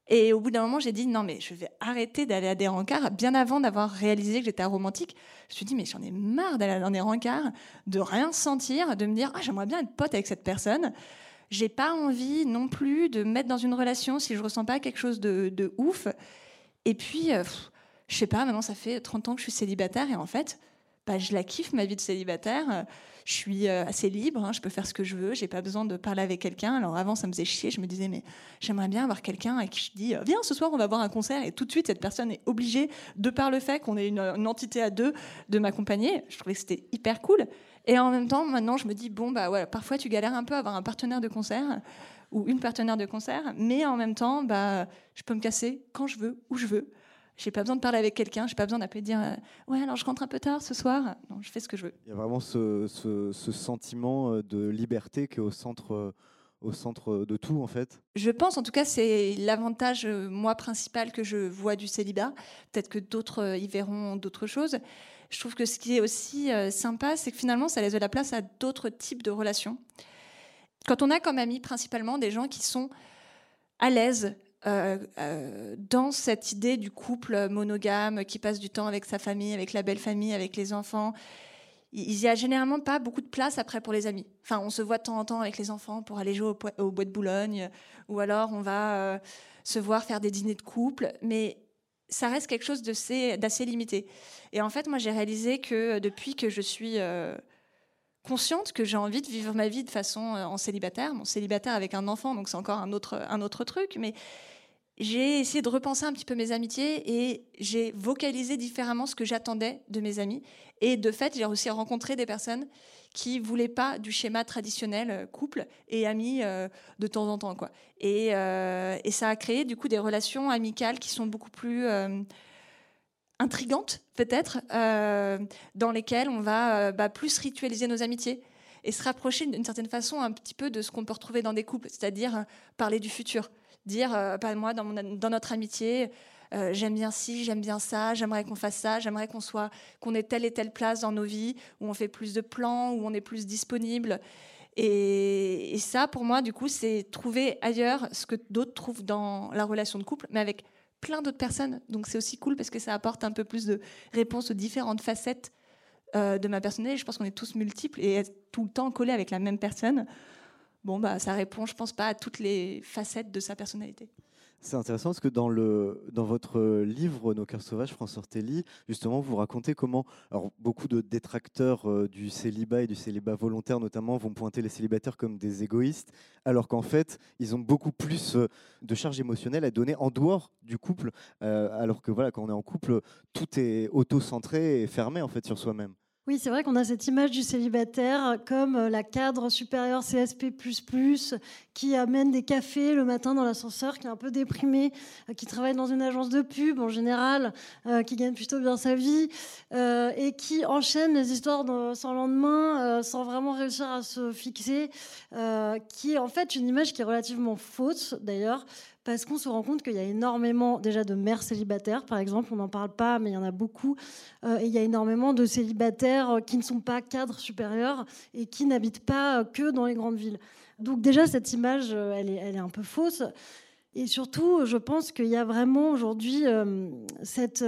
Et au bout d'un moment, j'ai dit non, mais je vais arrêter d'aller à des rencarts. Bien avant d'avoir réalisé que j'étais aromantique, je me suis dit mais j'en ai marre d'aller dans des rencarts, de rien sentir, de me dire ah j'aimerais bien être pote avec cette personne. J'ai pas envie non plus de me mettre dans une relation si je ressens pas quelque chose de, ouf. Et puis, euh, je sais pas, maintenant ça fait 30 ans que je suis célibataire et en fait, bah, je la kiffe ma vie de célibataire je suis euh, assez libre, hein, je peux faire ce que je veux, j'ai pas besoin de parler avec quelqu'un. Alors avant, ça me faisait chier, je me disais, mais j'aimerais bien avoir quelqu'un et qui je dis, euh, viens ce soir, on va voir un concert. Et tout de suite, cette personne est obligée, de par le fait qu'on est une, entité à deux, de m'accompagner. Je trouvais que c'était hyper cool. Et en même temps, maintenant, je me dis, bon, bah voilà, parfois tu galères un peu à avoir un partenaire de concert ou une partenaire de concert, mais en même temps, bah, je peux me casser quand je veux, où je veux. J'ai pas besoin de parler avec quelqu'un, j'ai pas besoin d'appeler dire euh, ouais alors je rentre un peu tard ce soir. Non, je fais ce que je veux. Il y a vraiment ce, ce, sentiment euh, de liberté qui est au centre, euh, au centre de tout en fait. Je pense en tout cas c'est l'avantage moi principal que je vois du célibat. Peut-être que d'autres y verront d'autres choses. Je trouve que ce qui est aussi sympa, c'est que finalement ça laisse de la place à d'autres types de relations. Quand on a comme amis principalement des gens qui sont à l'aise euh, euh, dans cette idée du couple monogame qui passe du temps avec sa famille, avec la belle famille, avec les enfants. Il n'y a généralement pas beaucoup de place après pour les amis. Enfin, on se voit de temps en temps avec les enfants pour aller jouer au, bois de Boulogne, ou alors on va euh, se voir faire des dîners de couple. Mais ça reste quelque chose d'assez limité. Et en fait, moi, j'ai réalisé que depuis que je suis consciente que j'ai envie de vivre ma vie de façon euh, en célibataire, mon célibataire avec un enfant, donc c'est encore un autre, un autre truc, mais j'ai essayé de repenser un petit peu mes amitiés et j'ai vocalisé différemment ce que j'attendais de mes amis. Et de fait, j'ai aussi rencontré des personnes qui voulaient pas du schéma traditionnel euh, couple et amis euh, de temps en temps. Quoi. Et, et, ça a créé du coup des relations amicales qui sont beaucoup plus intrigantes, peut-être, dans lesquelles on va bah, plus ritualiser nos amitiés et se rapprocher d'une certaine façon un petit peu de ce qu'on peut retrouver dans des couples, c'est-à-dire parler du futur dire, euh, pas moi, dans, notre amitié, euh, j'aime bien ci, j'aime bien ça, j'aimerais qu'on fasse ça, j'aimerais qu'on soit, qu'on ait telle et telle place dans nos vies, où on fait plus de plans, où on est plus disponible. Et, ça, pour moi, du coup, c'est trouver ailleurs ce que d'autres trouvent dans la relation de couple, mais avec plein d'autres personnes. Donc c'est aussi cool parce que ça apporte un peu plus de réponses aux différentes facettes euh, de ma personnalité. Je pense qu'on est tous multiples et être tout le temps collés avec la même personne bon, bah, ça répond, je pense pas, à toutes les facettes de sa personnalité. C'est intéressant parce que dans, le, dans votre livre Nos cœurs sauvages, France Ortelli, justement, vous racontez comment alors, beaucoup de détracteurs euh, du célibat et du célibat volontaire, notamment, vont pointer les célibataires comme des égoïstes, alors qu'en fait, ils ont beaucoup plus euh, de charge émotionnelle à donner en dehors du couple, euh, alors que voilà, quand on est en couple, tout est auto-centré et fermé en fait sur soi-même. Oui, c'est vrai qu'on a cette image du célibataire comme euh, la cadre supérieure CSP++, qui amène des cafés le matin dans l'ascenseur, qui est un peu déprimé, euh, qui travaille dans une agence de pub en général, euh, qui gagne plutôt bien sa vie, et qui enchaîne les histoires sans lendemain, sans vraiment réussir à se fixer, qui est en fait une image qui est relativement fausse d'ailleurs, parce qu'on se rend compte qu'il y a énormément déjà de mères célibataires, par exemple, on n'en parle pas, mais il y en a beaucoup, euh, et il y a énormément de célibataires euh, qui ne sont pas cadres supérieurs et qui n'habitent pas euh, que dans les grandes villes. Donc déjà, cette image, elle est, un peu fausse. Et surtout, je pense qu'il y a vraiment aujourd'hui cette...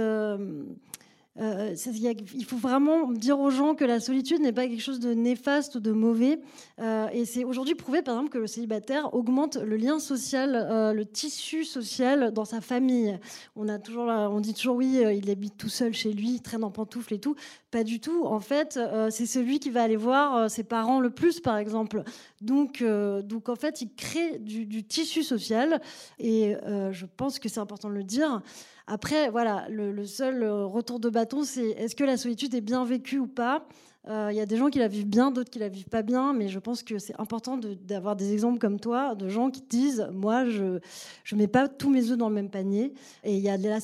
il faut vraiment dire aux gens que la solitude n'est pas quelque chose de néfaste ou de mauvais. Euh, et c'est aujourd'hui prouvé, par exemple, que le célibataire augmente le lien social, euh, le tissu social dans sa famille. On, a toujours on dit toujours oui, il habite tout seul chez lui, il traîne en pantoufles et tout. Pas du tout. En fait, c'est celui qui va aller voir ses parents le plus, par exemple. Donc, donc en fait, il crée du tissu social. Et je pense que c'est important de le dire. Après, voilà, le, seul euh, retour de bâton, c'est est-ce que la solitude est bien vécue ou pas? Il euh, y a des gens qui la vivent bien, d'autres qui la vivent pas bien, mais je pense que c'est important d'avoir des exemples comme toi, de gens qui disent moi je je mets pas tous mes œufs dans le même panier. Et il y a la,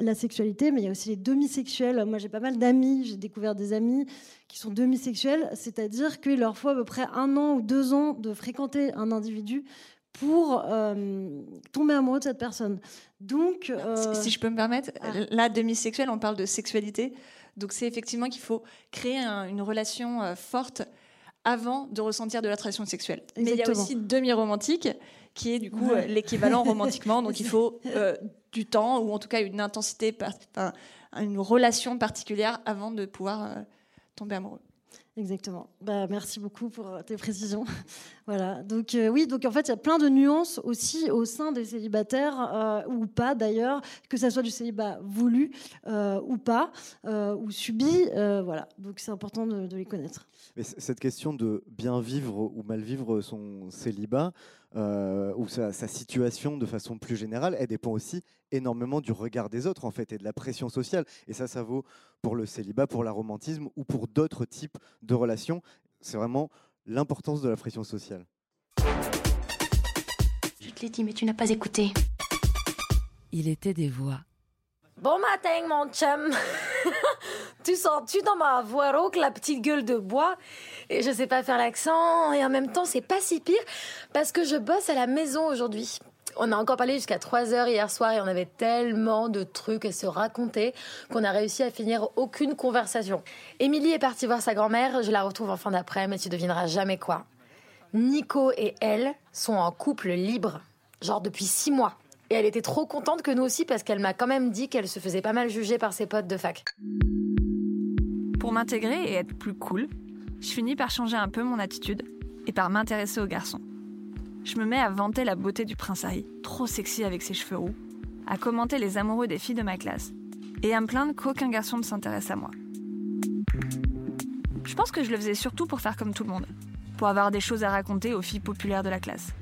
la sexualité, mais il y a aussi les demi-sexuels. Moi j'ai pas mal d'amis, j'ai découvert des amis qui sont demi-sexuels, c'est-à-dire qu'il leur faut à peu près un an ou deux ans de fréquenter un individu pour euh, tomber amoureux de cette personne. Donc, euh, si je peux me permettre, ah. là, demi-sexuel, on parle de sexualité. Donc, c'est effectivement qu'il faut créer une relation euh, forte avant de ressentir de l'attraction sexuelle. Mais il y a aussi demi-romantique, qui est du coup l'équivalent romantiquement. Donc, il faut du temps, ou en tout cas une intensité, une relation particulière avant de pouvoir tomber amoureux. Exactement. Bah, merci beaucoup pour euh, tes précisions. voilà. Donc euh, oui, donc en fait, il y a plein de nuances aussi au sein des célibataires euh, ou pas d'ailleurs, que ça soit du célibat voulu ou pas ou subi. voilà. Donc c'est important de, les connaître. Mais cette question de bien vivre ou mal vivre son célibat, euh, ou sa, situation de façon plus générale, elle dépend aussi énormément du regard des autres en fait et de la pression sociale. Et ça, ça vaut pour le célibat, pour l'aromantisme ou pour d'autres types de relations. C'est vraiment l'importance de la pression sociale. Je te l'ai dit, mais tu n'as pas écouté. Il était des voix. Bon matin, mon chum. tu sens-tu dans ma voix rauque la petite gueule de bois Et je sais pas faire l'accent et en même temps, c'est pas si pire parce que je bosse à la maison aujourd'hui. On a encore parlé jusqu'à 3 heures hier soir et on avait tellement de trucs à se raconter qu'on a réussi à finir aucune conversation. Émilie est partie voir sa grand-mère, je la retrouve en fin d'après, mais tu devineras jamais quoi. Nico et elle sont en couple libre, genre depuis 6 mois. Et elle était trop contente que nous aussi parce qu'elle m'a quand même dit qu'elle se faisait pas mal juger par ses potes de fac. Pour m'intégrer et être plus cool, je finis par changer un peu mon attitude et par m'intéresser aux garçons. Je me mets à vanter la beauté du prince Harry, trop sexy avec ses cheveux roux, à commenter les amoureux des filles de ma classe et à me plaindre qu'aucun garçon ne s'intéresse à moi. Je pense que je le faisais surtout pour faire comme tout le monde, pour avoir des choses à raconter aux filles populaires de la classe.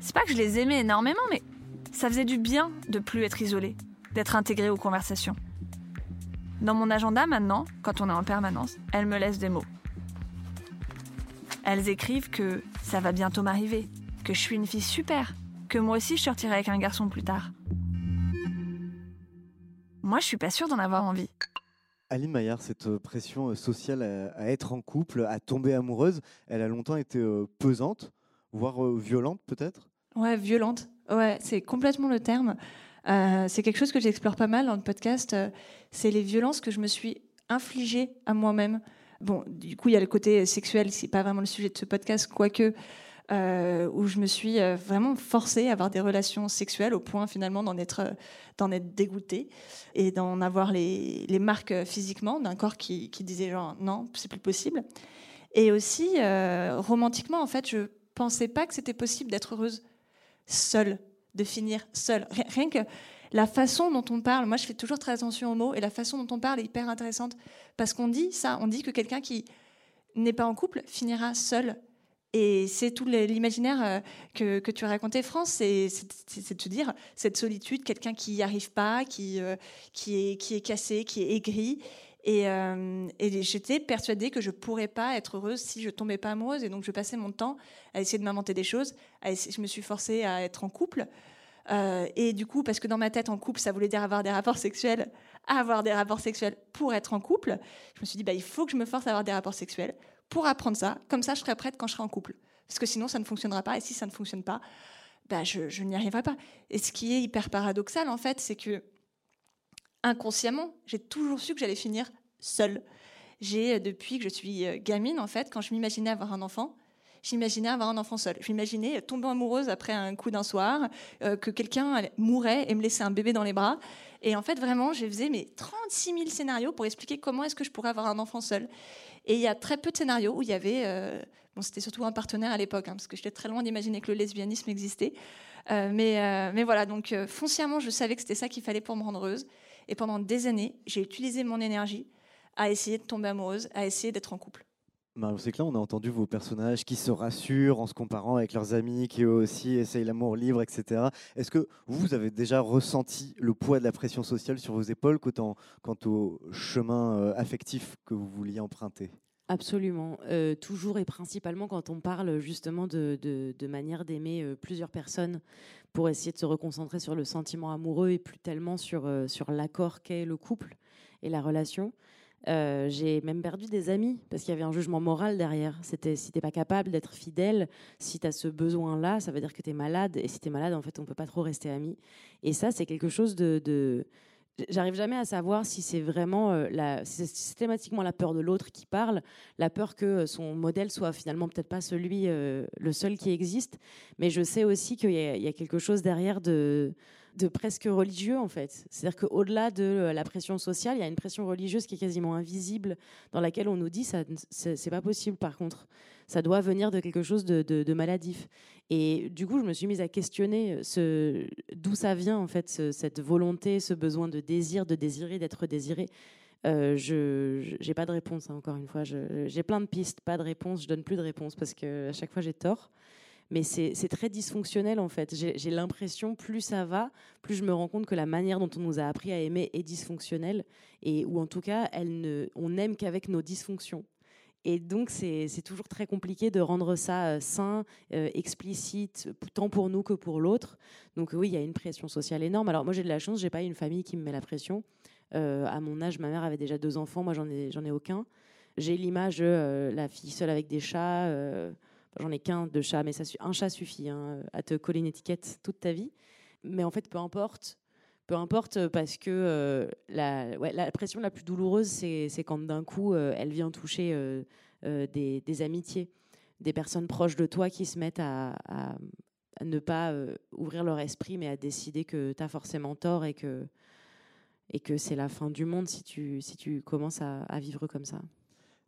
C'est pas que je les aimais énormément, mais ça faisait du bien de plus être isolé, d'être intégré aux conversations. Dans mon agenda maintenant, quand on est en permanence, elles me laissent des mots. Elles écrivent que ça va bientôt m'arriver, que je suis une fille super, que moi aussi je sortirai avec un garçon plus tard. Moi, je suis pas sûre d'en avoir envie. Aline Maillard, cette euh, pression euh, sociale à, à être en couple, à tomber amoureuse, elle a longtemps été euh, pesante, voire euh, violente peut-être? Ouais, violente. Ouais, c'est complètement le terme. Euh, c'est quelque chose que j'explore pas mal dans le podcast. euh, c'est les violences que je me suis infligées à moi-même. Bon, du coup, il y a le côté sexuel, c'est pas vraiment le sujet de ce podcast, quoique, euh, où je me suis vraiment forcée à avoir des relations sexuelles au point finalement d'en être, être dégoûtée et d'en avoir les, les marques physiquement d'un corps qui, qui disait genre non, c'est plus possible. Et aussi, romantiquement, en fait, je pensais pas que c'était possible d'être heureuse seule, de finir seule. Ri- Rien que la façon dont on parle, moi je fais toujours très attention aux mots, et la façon dont on parle est hyper intéressante. Parce qu'on dit ça, on dit que quelqu'un qui n'est pas en couple finira seul. Et c'est tout l'imaginaire euh, que, que tu racontais, France, c'est de se dire cette solitude, quelqu'un qui n'y arrive pas, qui, euh, qui, est, qui est cassé, qui est aigri. Et, euh, et j'étais persuadée que je pourrais pas être heureuse si je tombais pas amoureuse. Et donc, je passais mon temps à essayer de m'inventer des choses. Je me suis forcée à être en couple. Euh, et du coup, parce que dans ma tête, en couple, ça voulait dire avoir des rapports sexuels, avoir des rapports sexuels pour être en couple, je me suis dit, bah, il faut que je me force à avoir des rapports sexuels pour apprendre ça. Comme ça, je serai prête quand je serai en couple. Parce que sinon, ça ne fonctionnera pas. Et si ça ne fonctionne pas, bah, je n'y arriverai pas. Et ce qui est hyper paradoxal, en fait, c'est que inconsciemment, j'ai toujours su que j'allais finir seule. J'ai, euh, depuis que je suis euh, gamine, en fait, quand je m'imaginais avoir un enfant, j'imaginais avoir un enfant seul. Je m'imaginais tomber amoureuse après un coup d'un soir, euh, que quelqu'un mourrait et me laissait un bébé dans les bras. Et en fait, vraiment, je faisais mes 36 000 scénarios pour expliquer comment est-ce que je pourrais avoir un enfant seul. Et il y a très peu de scénarios où il y avait... euh, bon, c'était surtout un partenaire à l'époque, hein, parce que j'étais très loin d'imaginer que le lesbianisme existait. Euh, mais, euh, mais voilà, donc euh, foncièrement, je savais que c'était ça qu'il fallait pour me rendre heureuse. Et pendant des années, j'ai utilisé mon énergie à essayer de tomber amoureuse, à essayer d'être en couple. Marion Séclin, on a entendu vos personnages qui se rassurent en se comparant avec leurs amis, qui eux aussi essayent l'amour libre, etc. Est-ce que vous avez déjà ressenti le poids de la pression sociale sur vos épaules quant, quant au chemin euh, affectif que vous vouliez emprunter? Absolument. Euh, toujours et principalement quand on parle justement de, manière d'aimer euh, plusieurs personnes pour essayer de se reconcentrer sur le sentiment amoureux et plus tellement sur, euh, sur l'accord qu'est le couple et la relation. J'ai même perdu des amis parce qu'il y avait un jugement moral derrière. C'était si t'es pas capable d'être fidèle, si tu as ce besoin-là, ça veut dire que tu es malade. Et si tu es malade, en fait, on peut pas trop rester amis. Et ça, c'est quelque chose de- de, J'arrive jamais à savoir si c'est vraiment euh, systématiquement la peur de l'autre qui parle, la peur que euh, son modèle soit finalement peut-être pas celui, euh, le seul qui existe. Mais je sais aussi qu'il y a quelque chose derrière de, de presque religieux en fait. C'est-à-dire qu'au-delà de euh, la pression sociale, il y a une pression religieuse qui est quasiment invisible, dans laquelle on nous dit ça, c'est pas possible. Par contre, ça doit venir de quelque chose de, maladif. Et du coup, je me suis mise à questionner ce, d'où ça vient, en fait, ce- cette volonté, ce besoin de désir, de désirer, d'être désiré. Euh, je n'ai pas de réponse, hein, encore une fois. J'ai plein de pistes, pas de réponse. Je donne plus de réponse parce que à chaque fois, j'ai tort. Mais c'est très dysfonctionnel, en fait. J'ai l'impression, plus ça va, plus je me rends compte que la manière dont on nous a appris à aimer est dysfonctionnelle. Et, ou en tout cas, on n'aime qu'avec nos dysfonctions. Et donc, c'est toujours très compliqué de rendre ça euh, sain, euh, explicite, tant pour nous que pour l'autre. Donc oui, il y a une pression sociale énorme. Alors moi, j'ai de la chance, j'ai pas une famille qui me met la pression. Euh, à mon âge, ma mère avait déjà deux enfants, moi, j'en ai, ai aucun. J'ai l'image de la fille seule avec des chats. J'en ai qu'un de chat, mais un chat suffit hein, à te coller une étiquette toute ta vie. Mais en fait, peu importe. Peu importe euh, parce que euh, la, pression la plus douloureuse, c'est quand d'un coup, euh, elle vient toucher des, amitiés, des personnes proches de toi qui se mettent à, ne pas ouvrir leur esprit, mais à décider que tu as forcément tort et que, c'est la fin du monde si tu, commences à vivre comme ça.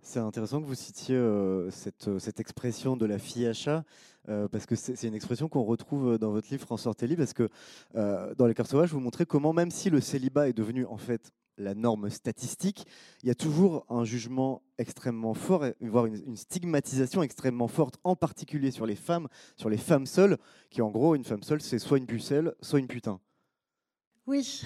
C'est intéressant que vous citiez euh, cette, euh, cette, expression de la fille achat, euh, parce que c'est une expression qu'on retrouve dans votre livre France Ortelli, parce que dans Les Cœurs Sauvages, vous montrez comment, même si le célibat est devenu en fait la norme statistique, il y a toujours un jugement extrêmement fort, voire une, une, stigmatisation extrêmement forte, en particulier sur les femmes, sur les femmes seules, qui en gros, une femme seule, c'est soit une pucelle, soit une putain. Oui.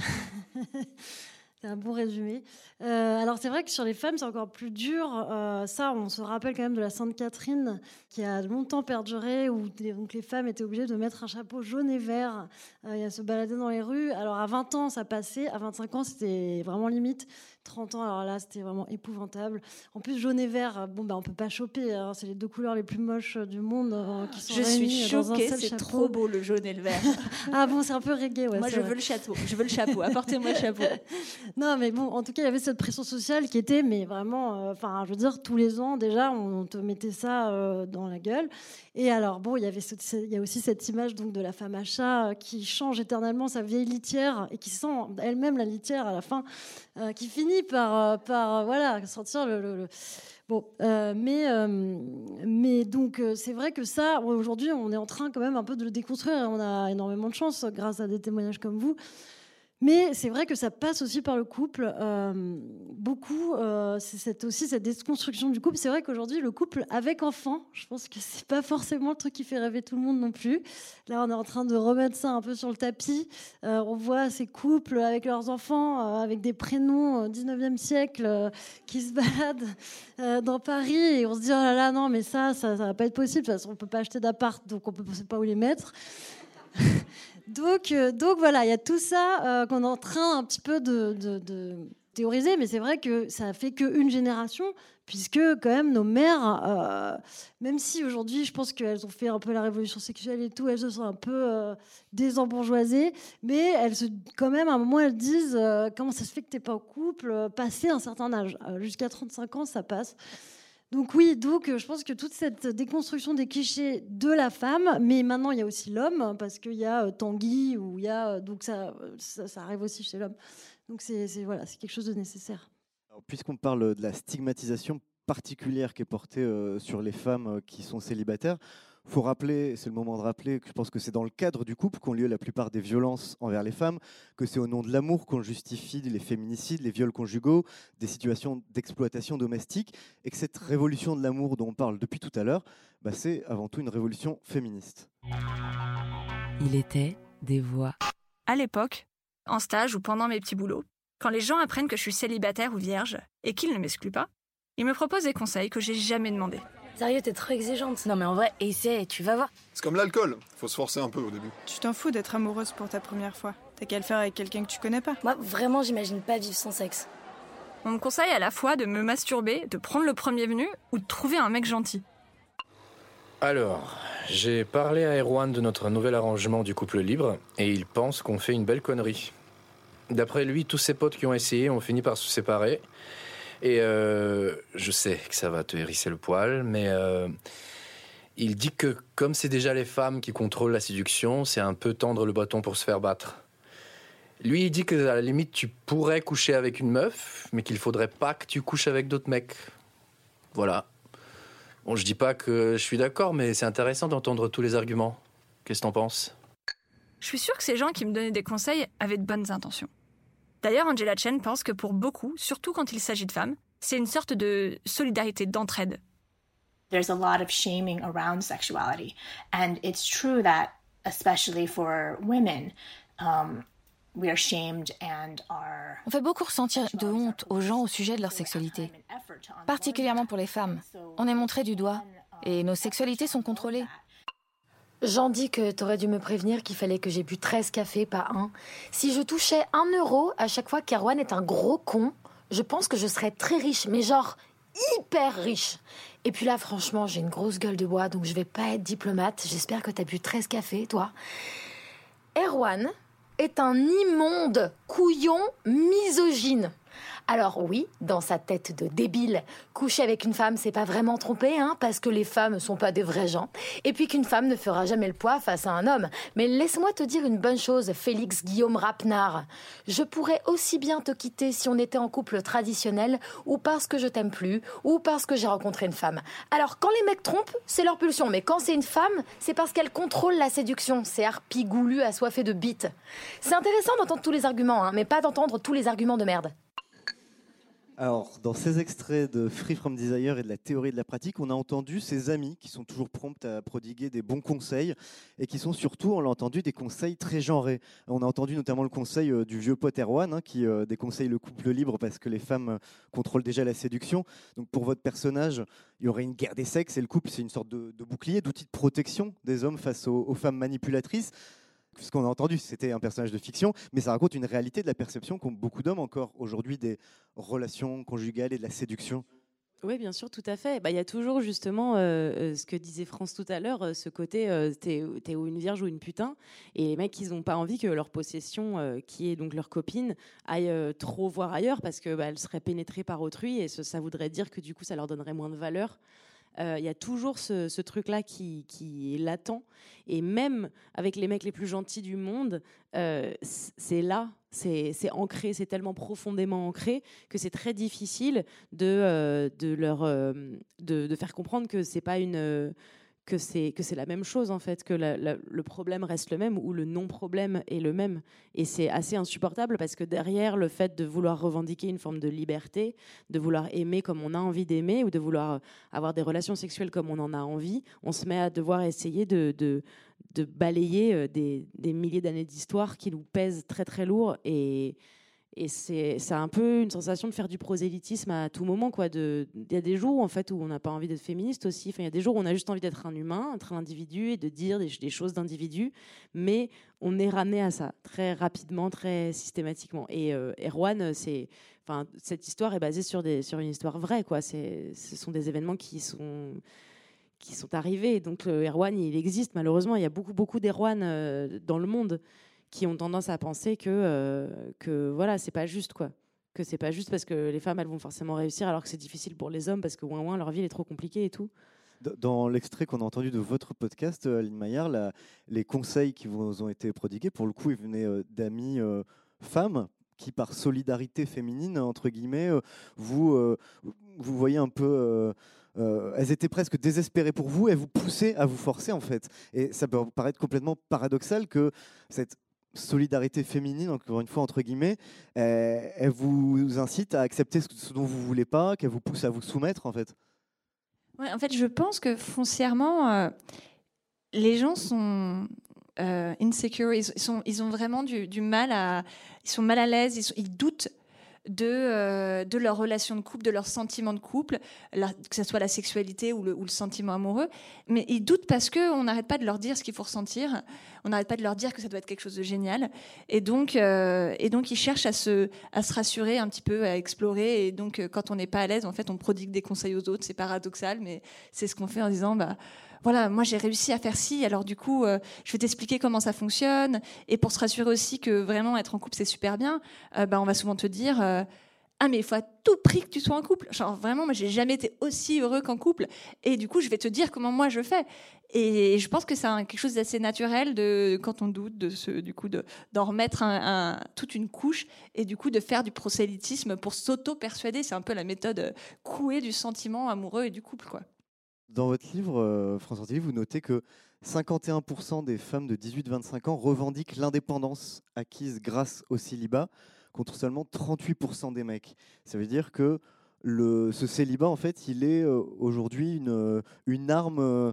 C'est un bon résumé. Euh, alors c'est vrai que sur les femmes, c'est encore plus dur. Euh, ça, on se rappelle quand même de la Sainte Catherine qui a longtemps perduré, où donc, les femmes étaient obligées de mettre un chapeau jaune et vert euh, et à se balader dans les rues. Alors à 20 ans, ça passait. À 25 ans, c'était vraiment limite. 30 ans, alors là, c'était vraiment épouvantable. En plus, jaune et vert, bon, bah, on peut pas choper. Hein. c'est les deux couleurs les plus moches du monde euh, qui sont Je suis choquée, c'est trop beau le jaune et le vert. ah bon, c'est un peu reggae, ouais. Moi, je veux le chapeau. Je veux le chapeau. Apportez-moi le chapeau. non, mais bon, en tout cas, il y avait cette pression sociale qui était, mais vraiment, euh, enfin, je veux dire, tous les ans, déjà, on te mettait ça euh, dans la gueule. Et alors, bon, il y avait, il y a aussi cette image donc de la femme à chat qui change éternellement sa vieille litière et qui sent elle-même la litière à la fin, qui finit par, euh, par euh, voilà, sentir le, Bon, euh, mais, mais donc c'est vrai que ça, aujourd'hui, on est en train quand même un peu de le déconstruire on a énormément de chance grâce à des témoignages comme vous mais c'est vrai que ça passe aussi par le couple. Euh, beaucoup, euh, c'est aussi cette déconstruction du couple. C'est vrai qu'aujourd'hui, le couple avec enfant, je pense que c'est pas forcément le truc qui fait rêver tout le monde non plus. Là, on est en train de remettre ça un peu sur le tapis. Euh, on voit ces couples avec leurs enfants, avec des prénoms 19e siècle, qui se baladent dans Paris et on se dit oh là là, non, mais ça, ça, ça va pas être possible. De toute on peut pas acheter d'appart, donc on ne sait pas où les mettre. Donc, euh, donc voilà, il y a tout ça euh, qu'on est en train un petit peu de, théoriser, mais c'est vrai que ça fait qu'une génération, puisque quand même nos mères, euh, même si aujourd'hui je pense qu'elles ont fait un peu la révolution sexuelle et tout, elles se sont un peu désembourgeoisées, mais elles se, quand même à un moment elles disent comment ça se fait que tu n'es pas au couple, passé un certain âge, jusqu'à 35 ans ça passe. Donc oui, donc euh, je pense que toute cette déconstruction des clichés de la femme, mais maintenant il y a aussi l'homme, parce qu'il y a euh, Tanguy, ou il y a, euh, donc ça, ça, arrive aussi chez l'homme. Donc c'est voilà, c'est quelque chose de nécessaire. Puisqu'on parle de la stigmatisation particulière qui est portée sur les femmes qui sont célibataires, faut rappeler, c'est le moment de rappeler que je pense que c'est dans le cadre du couple qu'ont lieu la plupart des violences envers les femmes, que c'est au nom de l'amour qu'on justifie les féminicides, les viols conjugaux, des situations d'exploitation domestique, et que cette révolution de l'amour dont on parle depuis tout à l'heure, bah, c'est avant tout une révolution féministe. Il était des voix. À l'époque, en stage ou pendant mes petits boulots, quand les gens apprennent que je suis célibataire ou vierge et qu'ils ne m'excluent pas, ils me proposent des conseils que j'ai jamais demandés. Sérieux, t'es trop exigeante. Non mais en vrai, essaie, tu vas voir. C'est comme l'alcool, faut se forcer un peu au début. Tu t'en fous d'être amoureuse pour ta première fois. T'as qu'à le faire avec quelqu'un que tu connais pas. Moi, vraiment, j'imagine pas vivre sans sexe. On me conseille à la fois de me masturber, de prendre le premier venu ou de trouver un mec gentil. Alors, j'ai parlé à Erwan de notre nouvel arrangement du couple libre et il pense qu'on fait une belle connerie. D'après lui, tous ses potes qui ont essayé ont fini par se séparer et euh, je sais que ça va te hérisser le poil, mais euh, il dit que comme c'est déjà les femmes qui contrôlent la séduction, c'est un peu tendre le bâton pour se faire battre. Lui, il dit que à la limite, tu pourrais coucher avec une meuf, mais qu'il faudrait pas que tu couches avec d'autres mecs. Voilà. Bon, je dis pas que je suis d'accord, mais c'est intéressant d'entendre tous les arguments. Qu'est-ce que t'en penses? Je suis sûre que ces gens qui me donnaient des conseils avaient de bonnes intentions. D'ailleurs, Angela Chen pense que pour beaucoup, surtout quand il s'agit de femmes, c'est une sorte de solidarité d'entraide. There's a lot of shaming around sexuality, and it's true that, especially for women, um, we are shamed and are. On fait beaucoup ressentir de honte aux gens au sujet de leur sexualité, particulièrement pour les femmes. On est montré du doigt, et nos sexualités sont contrôlées. J'en dis que t'aurais dû me prévenir qu'il fallait que j'ai bu 13 cafés, pas un. Si je touchais un euro à chaque fois qu'Erwan est un gros con, je pense que je serais très riche, mais genre hyper riche. Et puis là, franchement, j'ai une grosse gueule de bois, donc je vais pas être diplomate. J'espère que t'as bu 13 cafés, toi. Erwan est un immonde couillon misogyne. Alors oui, dans sa tête de débile, coucher avec une femme, c'est pas vraiment tromper, hein, parce que les femmes sont pas des vrais gens, et puis qu'une femme ne fera jamais le poids face à un homme. Mais laisse-moi te dire une bonne chose, Félix Guillaume Rapnard. Je pourrais aussi bien te quitter si on était en couple traditionnel, ou parce que je t'aime plus, ou parce que j'ai rencontré une femme. Alors quand les mecs trompent, c'est leur pulsion, mais quand c'est une femme, c'est parce qu'elle contrôle la séduction. C'est harpie goulu assoiffé de bites. C'est intéressant d'entendre tous les arguments, hein, mais pas d'entendre tous les arguments de merde. Alors, dans ces extraits de Free From Desire et de la théorie de la pratique, on a entendu ces amis qui sont toujours prompts à prodiguer des bons conseils et qui sont surtout, on l'a entendu, des conseils très genrés. On a entendu notamment le conseil euh, du vieux pote Erwan hein, qui euh, déconseille le couple libre parce que les femmes euh, contrôlent déjà la séduction. Donc, pour votre personnage, il y aurait une guerre des sexes et le couple, c'est une sorte de, bouclier, d'outil de protection des hommes face aux femmes manipulatrices ce qu'on a entendu, c'était un personnage de fiction, mais ça raconte une réalité de la perception qu'ont beaucoup d'hommes encore aujourd'hui des relations conjugales et de la séduction. Oui, bien sûr, tout à fait. Bah, il y a toujours justement euh, euh, ce que disait France tout à l'heure, euh, ce côté t'es, es ou une vierge ou une putain. Et les mecs, ils n'ont pas envie que leur possession, qui est donc leur copine, aille trop voir ailleurs parce qu'elle bah, serait pénétrée par autrui et ça voudrait dire que du coup, ça leur donnerait moins de valeur. Il y a toujours ce, truc-là qui, qui, est latent. Et même avec les mecs les plus gentils du monde, c'est là, c'est ancré, c'est tellement profondément ancré que c'est très difficile de, de leur de, faire comprendre que c'est pas une que c'est que c'est la même chose en fait, que le problème reste le même ou le non-problème est le même. Et c'est assez insupportable parce que derrière le fait de vouloir revendiquer une forme de liberté, de vouloir aimer comme on a envie d'aimer ou de vouloir avoir des relations sexuelles comme on en a envie, on se met à devoir essayer de, balayer euh, des, des milliers d'années d'histoire qui nous pèsent très très lourd et et c'est un peu une sensation de faire du prosélytisme à tout moment. Il y a des jours en fait, où on n'a pas envie d'être féministe aussi. Il y a des jours où on a juste envie d'être un humain, être un individu et de dire des, choses d'individu. Mais on est ramené à ça très rapidement, très systématiquement. Et euh, Erwan, enfin, cette histoire est basée sur, des, sur une histoire vraie. Quoi. Ce sont des événements qui sont qui sont arrivés. Donc Erwan, il existe malheureusement. Il y a beaucoup, beaucoup d'Erwan euh, dans le monde qui ont tendance à penser que, euh, que voilà, c'est pas juste, quoi. Que c'est pas juste parce que les femmes, elles vont forcément réussir alors que c'est difficile pour les hommes parce que, ouin, ouin, leur vie est trop compliquée et tout. Dans l'extrait qu'on a entendu de votre podcast, euh, Aline Maillard, les conseils qui vous ont été prodigués, pour le coup, ils venaient euh, d'amis femmes qui, par solidarité féminine, entre guillemets, vous, vous voyez un peu. elles étaient presque désespérées pour vous, elles vous poussaient à vous forcer en fait. Et ça peut paraître complètement paradoxal que cette solidarité féminine, encore une fois entre guillemets, euh, elle vous incite à accepter ce dont vous voulez pas, qu'elle vous pousse à vous soumettre en fait. En fait, je pense que foncièrement, euh, les gens sont euh, insecure, ils, ont vraiment du, mal à, ils sont mal à l'aise, ils doutent de, euh, de leur relation de couple, de leur sentiment de couple, que ce soit la sexualité ou le, ou le sentiment amoureux. Mais ils doutent parce qu'on n'arrête pas de leur dire ce qu'il faut ressentir, on n'arrête pas de leur dire que ça doit être quelque chose de génial. Et donc, euh, et donc ils cherchent à se, à se rassurer un petit peu, à explorer. Et donc, euh, quand on n'est pas à l'aise, en fait, on prodigue des conseils aux autres. C'est paradoxal, mais c'est ce qu'on fait en disant, bah, voilà, moi j'ai réussi à faire ci, alors du coup, je vais t'expliquer comment ça fonctionne. Et pour se rassurer aussi que vraiment être en couple, c'est super bien, bah, on va souvent te dire, ah mais il faut à tout prix que tu sois en couple. Genre vraiment, moi j'ai jamais été aussi heureux qu'en couple. Et du coup, je vais te dire comment moi je fais. Et je pense que c'est quelque chose d'assez naturel de quand on doute de du coup d'en remettre toute une couche et du coup de faire du prosélytisme pour s'auto persuader. C'est un peu la méthode couée du sentiment amoureux et du couple quoi. Dans votre livre, euh, François vous notez que 51% des femmes de 18-25 ans revendiquent l'indépendance acquise grâce au célibat contre seulement 38% des mecs. Ça veut dire que ce célibat, en fait, il est euh, aujourd'hui une, arme euh,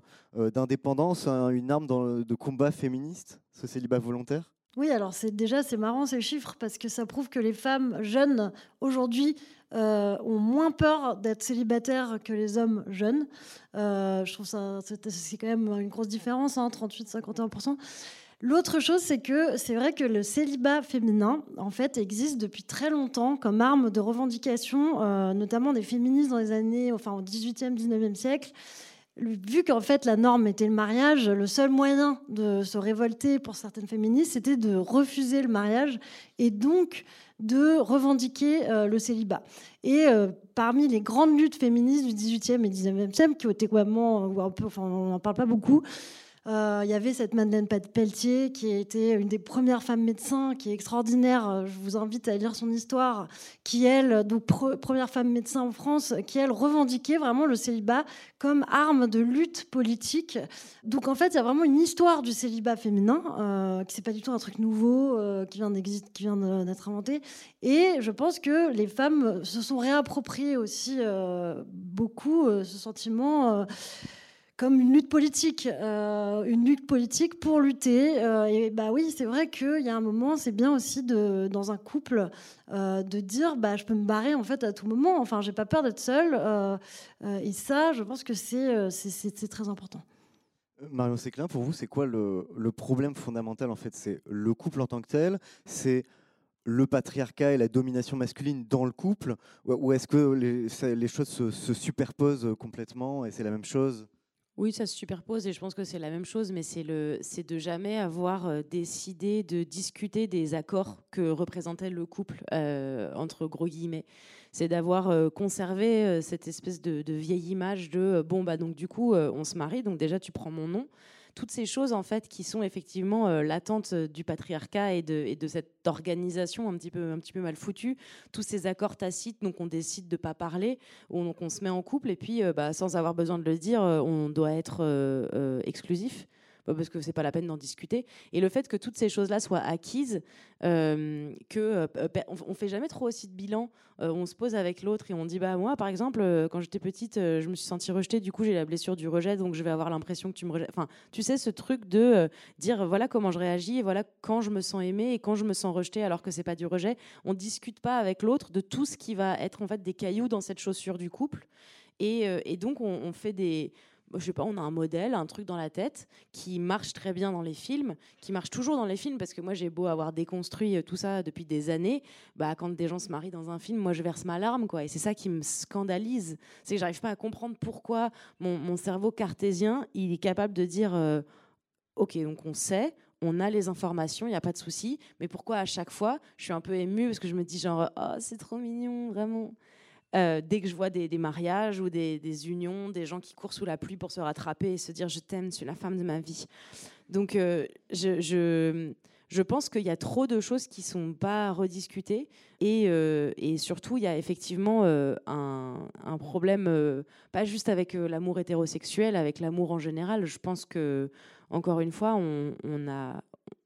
d'indépendance, une arme de combat féministe, ce célibat volontaire? Oui, alors c'est déjà c'est marrant ces chiffres parce que ça prouve que les femmes jeunes aujourd'hui ont moins peur d'être célibataires que les hommes jeunes. je trouve ça c'est quand même une grosse différence, hein, 38-51%. L'autre chose, c'est que c'est vrai que le célibat féminin, en fait, existe depuis très longtemps comme arme de revendication, euh, notamment des féministes dans les années, enfin, au 18e, 19e siècle. Vu qu'en fait la norme était le mariage, le seul moyen de se révolter pour certaines féministes, c'était de refuser le mariage et donc de revendiquer euh, le célibat. Et euh, parmi les grandes luttes féministes du 18e et 19e siècle, qui ont été enfin, on n'en parle pas beaucoup, euh, il y avait cette Madeleine Pelletier qui était une des premières femmes médecins, qui est extraordinaire. Euh, je vous invite à lire son histoire, qui elle, donc première femme médecin en France, qui elle revendiquait vraiment le célibat comme arme de lutte politique. Donc en fait, il y a vraiment une histoire du célibat féminin, euh, qui c'est pas du tout un truc nouveau qui vient qui vient d'être inventé. Et je pense que les femmes se sont réappropriées aussi beaucoup ce sentiment comme une lutte politique, euh, une lutte politique pour lutter. Euh, et bah oui, c'est vrai qu'il y a un moment, c'est bien aussi de, dans un couple euh, de dire, bah je peux me barrer en fait à tout moment. Enfin, j'ai pas peur d'être seule. et ça, je pense que c'est c'est très important. Marion Séclin, pour vous, c'est quoi le, le, problème fondamental en fait? C'est le couple en tant que tel, c'est le patriarcat et la domination masculine dans le couple, ou est-ce que les, choses se, se superposent complètement et c'est la même chose? Oui, ça se superpose et je pense que c'est la même chose, mais c'est le, c'est de jamais avoir euh, décidé de discuter des accords que représentait le couple euh, entre gros guillemets. C'est d'avoir euh, conservé cette espèce de, de, vieille image de bon bah donc du coup on se marie, donc déjà tu prends mon nom toutes ces choses en fait qui sont effectivement euh, latentes euh, du patriarcat et de, cette organisation un petit peu mal foutue, tous ces accords tacites donc on décide de pas parler, on, on se met en couple et puis euh, bah, sans avoir besoin de le dire, on doit être exclusif parce que c'est pas la peine d'en discuter. Et le fait que toutes ces choses-là soient acquises, euh, que euh, on, fait jamais trop aussi de bilan. Euh, on se pose avec l'autre et on dit bah moi par exemple quand j'étais petite, je me suis sentie rejetée. Du coup j'ai la blessure du rejet, donc je vais avoir l'impression que tu me rejettes. Enfin, tu sais ce truc de dire voilà comment je réagis et voilà quand je me sens aimée et quand je me sens rejetée alors que c'est pas du rejet. On discute pas avec l'autre de tout ce qui va être en fait des cailloux dans cette chaussure du couple. Et, donc on, on fait des je sais pas, on a un modèle, un truc dans la tête qui marche très bien dans les films, qui marche toujours dans les films parce que moi j'ai beau avoir déconstruit euh, tout ça depuis des années, bah quand des gens se marient dans un film, moi je verse ma larme quoi. Et c'est ça qui me scandalise, c'est que j'arrive pas à comprendre pourquoi mon, cerveau cartésien il est capable de dire euh, ok donc on sait, on a les informations, il n'y a pas de souci, mais pourquoi à chaque fois je suis un peu émue parce que je me dis genre oh c'est trop mignon vraiment. Euh, dès que je vois des, mariages ou des, unions, des gens qui courent sous la pluie pour se rattraper et se dire je t'aime, tu es la femme de ma vie. Donc euh, je, je, pense qu'il y a trop de choses qui ne sont pas rediscutées et, euh, et surtout il y a effectivement un, un, problème, pas juste avec l'amour hétérosexuel, avec l'amour en général. Je pense que, encore une fois, on, on a,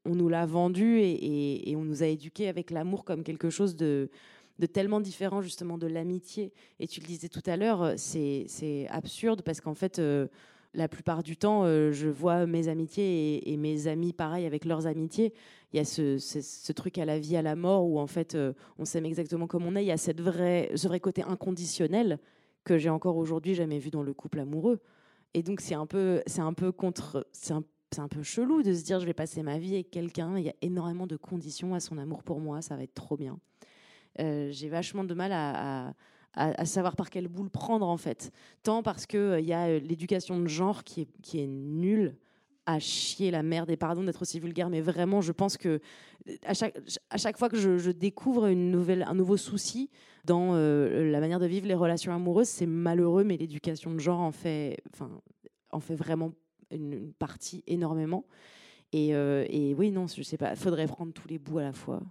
on nous l'a vendu et, et on nous a éduqués avec l'amour comme quelque chose de de tellement différent justement de l'amitié. Et tu le disais tout à l'heure, euh, c'est absurde parce qu'en fait, euh, la plupart du temps, euh, je vois mes amitiés et, mes amis pareil avec leurs amitiés. Il y a ce, truc à la vie, à la mort où en fait, on s'aime exactement comme on est. Il y a cette vraie, ce vrai côté inconditionnel que j'ai encore aujourd'hui jamais vu dans le couple amoureux. Et donc c'est un peu, c'est un peu contre, c'est un, un peu chelou de se dire je vais passer ma vie avec quelqu'un. Il y a énormément de conditions à son amour pour moi, ça va être trop bien. Euh, j'ai vachement de mal à, savoir par quelle boule prendre en fait. Tant parce qu'il il euh, y a euh, l'éducation de genre qui est, nulle à chier la merde. Et pardon d'être aussi vulgaire mais vraiment je pense que à chaque, à chaque fois que je, découvre un nouveau souci dans la manière de vivre les relations amoureuses c'est malheureux mais l'éducation de genre en fait, enfin, en fait vraiment une, partie énormément. Et, et, oui non je sais pas faudrait prendre tous les bouts à la fois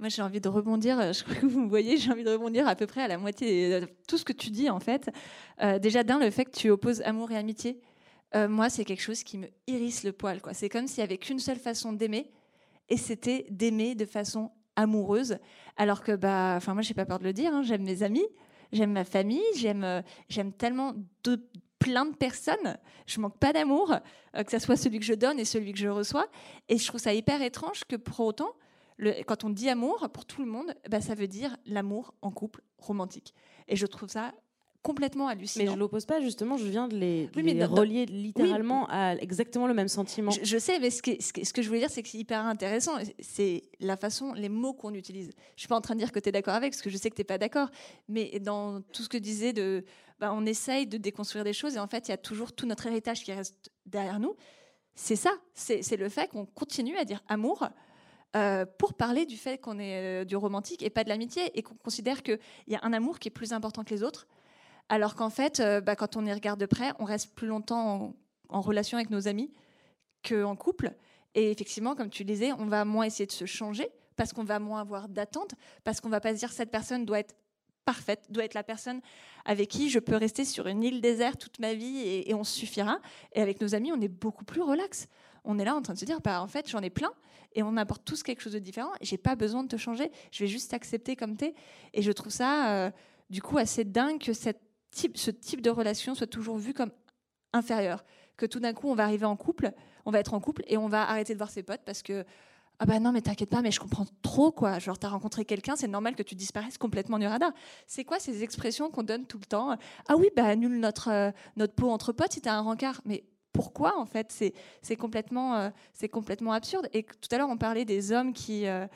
moi, j'ai envie de rebondir, euh, je crois que vous me voyez, j'ai envie de rebondir à peu près à la moitié de tout ce que tu dis, en fait. Euh, déjà, d'un, le fait que tu opposes amour et amitié, euh, moi, c'est quelque chose qui me hérisse le poil. Quoi. C'est comme s'il n'y avait qu'une seule façon d'aimer, et c'était d'aimer de façon amoureuse. Alors que, bah, enfin, moi, j'ai pas peur de le dire, hein, j'aime mes amis, j'aime ma famille, j'aime, j'aime tellement de, plein de personnes. Je manque pas d'amour, que ce soit celui que je donne et celui que je reçois. Et je trouve ça hyper étrange que pour autant, quand on dit amour, pour tout le monde, bah, ça veut dire l'amour en couple romantique. Et je trouve ça complètement hallucinant. Mais je l'oppose pas, justement, je viens de les, Oui, mais les dans- dans- relier littéralement à exactement le même sentiment. Je, je sais, mais ce que, ce que- ce que je voulais dire, c'est que c'est hyper intéressant. C'est la façon, les mots qu'on utilise. Je suis pas en train de dire que tu es d'accord avec, parce que je sais que tu n'es pas d'accord. Mais dans tout ce que disait de, bah, on essaye de déconstruire des choses, et en fait, il y a toujours tout notre héritage qui reste derrière nous. C'est ça, c'est le fait qu'on continue à dire amour. Euh, pour parler du fait qu'on est euh, du romantique et pas de l'amitié et qu'on considère qu'il y a un amour qui est plus important que les autres alors qu'en fait euh, bah, quand on y regarde de près on reste plus longtemps en, relation avec nos amis qu'en couple. Et effectivement, comme tu le disais, on va moins essayer de se changer parce qu'on va moins avoir d'attentes, parce qu'on va pas se dire cette personne doit être parfaite, doit être la personne avec qui je peux rester sur une île déserte toute ma vie et, et on suffira. Et avec nos amis, on est beaucoup plus relax. On est là en train de se dire, bah, en fait, j'en ai plein et on apporte tous quelque chose de différent. J'ai pas besoin de te changer. Je vais juste t'accepter comme t'es. Et je trouve ça, euh, du coup, assez dingue que ce type de relation soit toujours vu comme inférieur. Que tout d'un coup, on va arriver en couple, on va être en couple et on va arrêter de voir ses potes parce que ah bah non mais t'inquiète pas mais je comprends trop quoi genre t'as rencontré quelqu'un c'est normal que tu disparaisses complètement du radar c'est quoi ces expressions qu'on donne tout le temps? Ah oui bah annule notre euh, notre peau entre potes si t'as un rencard mais pourquoi en fait c'est complètement euh, c'est complètement absurde. Et tout à l'heure on parlait des hommes qui euh,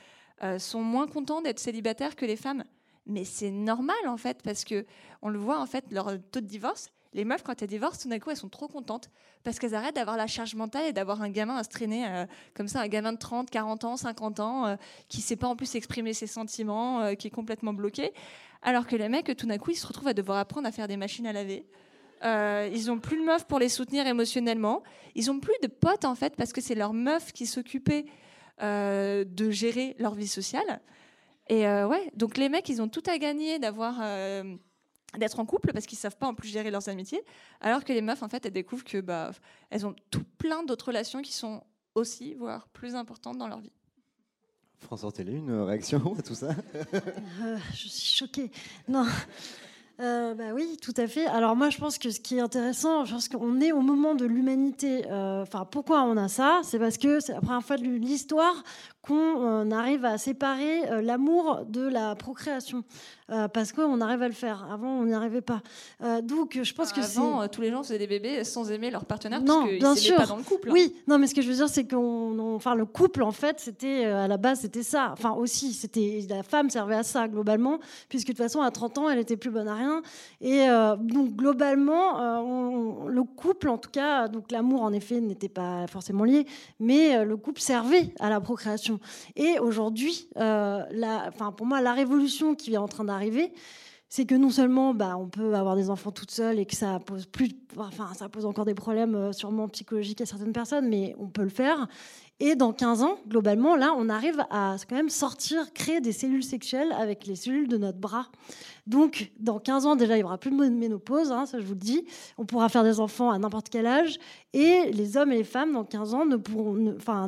euh, sont moins contents d'être célibataires que les femmes. Mais c'est normal en fait parce que on le voit en fait leur taux de divorce les meufs quand elles divorcent tout d'un coup elles sont trop contentes parce qu'elles arrêtent d'avoir la charge mentale et d'avoir un gamin à se traîner comme ça un gamin de 30 40 ans 50 ans qui sait pas en plus exprimer ses sentiments qui est complètement bloqué. Alors que les mecs tout d'un coup ils se retrouvent à devoir apprendre à faire des machines à laver euh, ils ont plus de meufs pour les soutenir émotionnellement. Ils ont plus de potes en fait parce que c'est leur meuf qui s'occupait euh, de gérer leur vie sociale. Et euh, ouais, donc les mecs, ils ont tout à gagner d'avoir euh, d'être en couple parce qu'ils savent pas en plus gérer leurs amitiés, alors que les meufs en fait elles découvrent que bah elles ont tout plein d'autres relations qui sont aussi voire plus importantes dans leur vie. François Télé, une réaction à tout ça? Euh, je suis choquée. Non. Euh, bah oui, tout à fait. Alors moi, je pense que ce qui est intéressant, je pense qu'on est au moment de l'humanité. euh, Enfin, pourquoi on a ça? C'est parce que c'est la première fois de l'histoire qu'on euh, arrive à séparer euh, l'amour de la procréation, parce qu'on arrive à le faire. Avant, on n'y arrivait pas. Donc, je pense que c'est Avant, tous les gens faisaient des bébés sans aimer leur partenaire non, parce qu'ils bien sûr. pas dans le couple. hein. Oui, non, mais ce que je veux dire, c'est qu'on, on- enfin, le couple, en fait, c'était à la base, c'était ça. Enfin, aussi, c'était la femme servait à ça globalement, puisque de toute façon, à 30 ans, elle était plus bonne à rien. Et euh, donc, globalement, euh, le couple, en tout cas, donc l'amour, en effet, n'était pas forcément lié, mais euh, le couple servait à la procréation. Et aujourd'hui, enfin, pour moi, la révolution qui est en train d'arriver c'est que non seulement bah, on peut avoir des enfants toutes seules et que ça pose plus, enfin ça pose encore des problèmes sûrement psychologiques à certaines personnes, mais on peut le faire. Et dans 15 ans, globalement, là, on arrive à quand même sortir, créer des cellules sexuelles avec les cellules de notre bras. Donc, dans 15 ans, déjà, il n'y aura plus de ménopause, hein, ça je vous le dis. On pourra faire des enfants à n'importe quel âge. Et les hommes et les femmes, dans 15 ans, ne,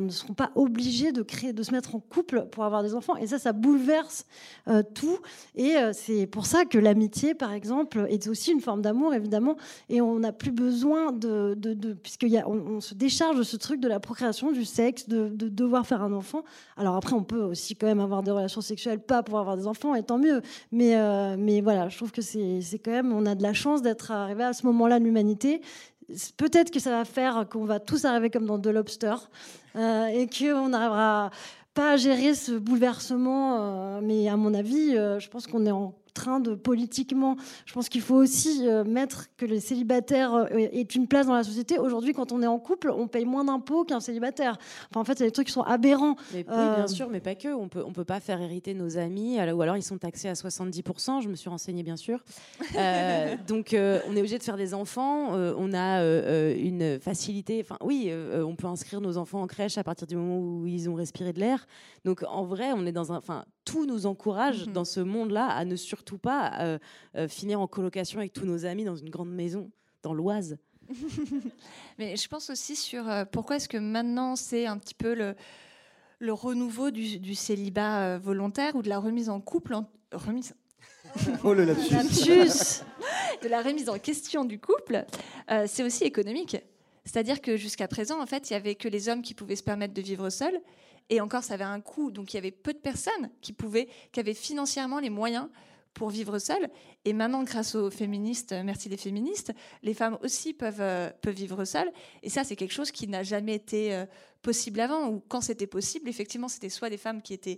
seront pas obligés de, se mettre en couple pour avoir des enfants. Et ça, ça bouleverse euh, tout. Et euh, c'est pour ça que l'amitié, par exemple, est aussi une forme d'amour, évidemment. Et on n'a plus besoin de. puisqu'on on, on se décharge de ce truc de la procréation, du sexe, de, de devoir faire un enfant. Alors après, on peut aussi quand même avoir des relations sexuelles, pas pouvoir avoir des enfants, et tant mieux. Mais, euh, mais voilà, je trouve que c'est quand même. On a de la chance d'être arrivé à ce moment-là de l'humanité. Peut-être que ça va faire qu'on va tous arriver comme dans The Lobster euh, et qu'on arrivera pas à gérer ce bouleversement. euh, mais à mon avis, euh, je pense qu'on est en train de politiquement. Je pense qu'il faut aussi euh, mettre que les célibataires euh, aient une place dans la société. Aujourd'hui, quand on est en couple, on paye moins d'impôts qu'un célibataire. Enfin, en fait, c'est des trucs qui sont aberrants. Mais oui, Euh, bien sûr, mais pas que. On peut, on peut pas faire hériter nos amis, ou alors ils sont taxés à 70%. Je me suis renseignée, bien sûr. Euh, donc, euh, on est obligé de faire des enfants. euh, on a euh, euh, une facilité. Enfin, oui, euh, on peut inscrire nos enfants en crèche à partir du moment où ils ont respiré de l'air. Donc, en vrai, on est dans un. Enfin, tout nous encourage Mhm. dans ce monde-là à ne surtout pas euh, euh, finir en colocation avec tous nos amis dans une grande maison dans l'Oise. Mais je pense aussi sur euh, pourquoi est-ce que maintenant c'est un petit peu le, le renouveau du, du célibat euh, volontaire ou de la remise en couple. En, remise, Oh le lapsus. Lapsus. de la remise en question du couple, euh, c'est aussi économique. C'est-à-dire que jusqu'à présent, en fait, il y avait que les hommes qui pouvaient se permettre de vivre seuls, et encore, ça avait un coût. Donc, il y avait peu de personnes qui pouvaient, qui avaient financièrement les moyens pour vivre seules. Et maintenant, grâce aux féministes, merci les féministes, les femmes aussi peuvent, euh, peuvent vivre seules. Et ça, c'est quelque chose qui n'a jamais été euh, possible avant, ou quand c'était possible, effectivement, c'était soit des femmes qui étaient